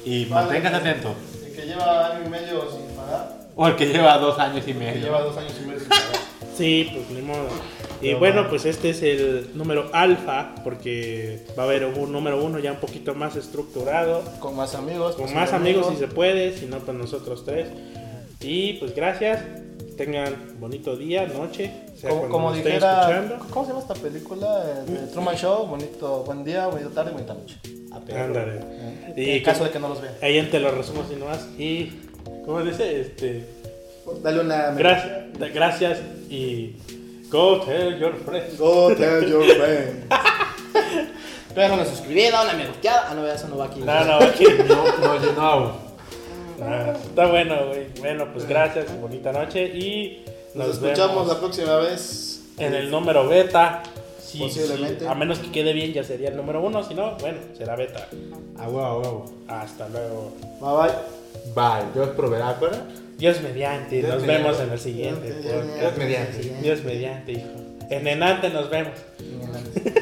Y Vale. manténgase atento. El que lleva año y medio sin pagar. O el que lleva dos años y El que medio. lleva dos años y medio sin pagar. Sí, pues ni modo. Y No, bueno, no. pues este es el número alfa, porque va a haber un número uno ya un poquito más estructurado, Con más amigos. con pues, más amigos si se puede, si no, pues nosotros tres. Y pues gracias, tengan bonito día, noche, sea Como, como dijera. ¿cómo se llama esta película? Eh, De Truman Show, bonito, buen día, bonita tarde, bonita noche. Ándale. Eh, Y en caso como- de que no los vean. Ahí te lo resumo si no más. Y, ¿cómo dice? Este, Dale una... gracias, gracias y go tell your friends. Go tell your friends. Pero una suscribida, una me gusteada. Ah, no, eso no va aquí. No, no, aquí. No, no, no. Ah, está bueno, güey. Bueno, pues gracias, bonita noche y Nos, nos, escuchamos vemos la próxima vez. en el número beta. Sí, Posiblemente. sí, a menos que quede bien, ya sería el número uno. Si no, bueno, será beta. A huevo, a huevo. Hasta luego. Bye bye. Bye. Dios proveerá, ¿verdad? Dios mediante. Dios nos mediante. vemos en el siguiente. Dios. Dios mediante. Dios mediante, hijo. En Enante nos vemos. mediante.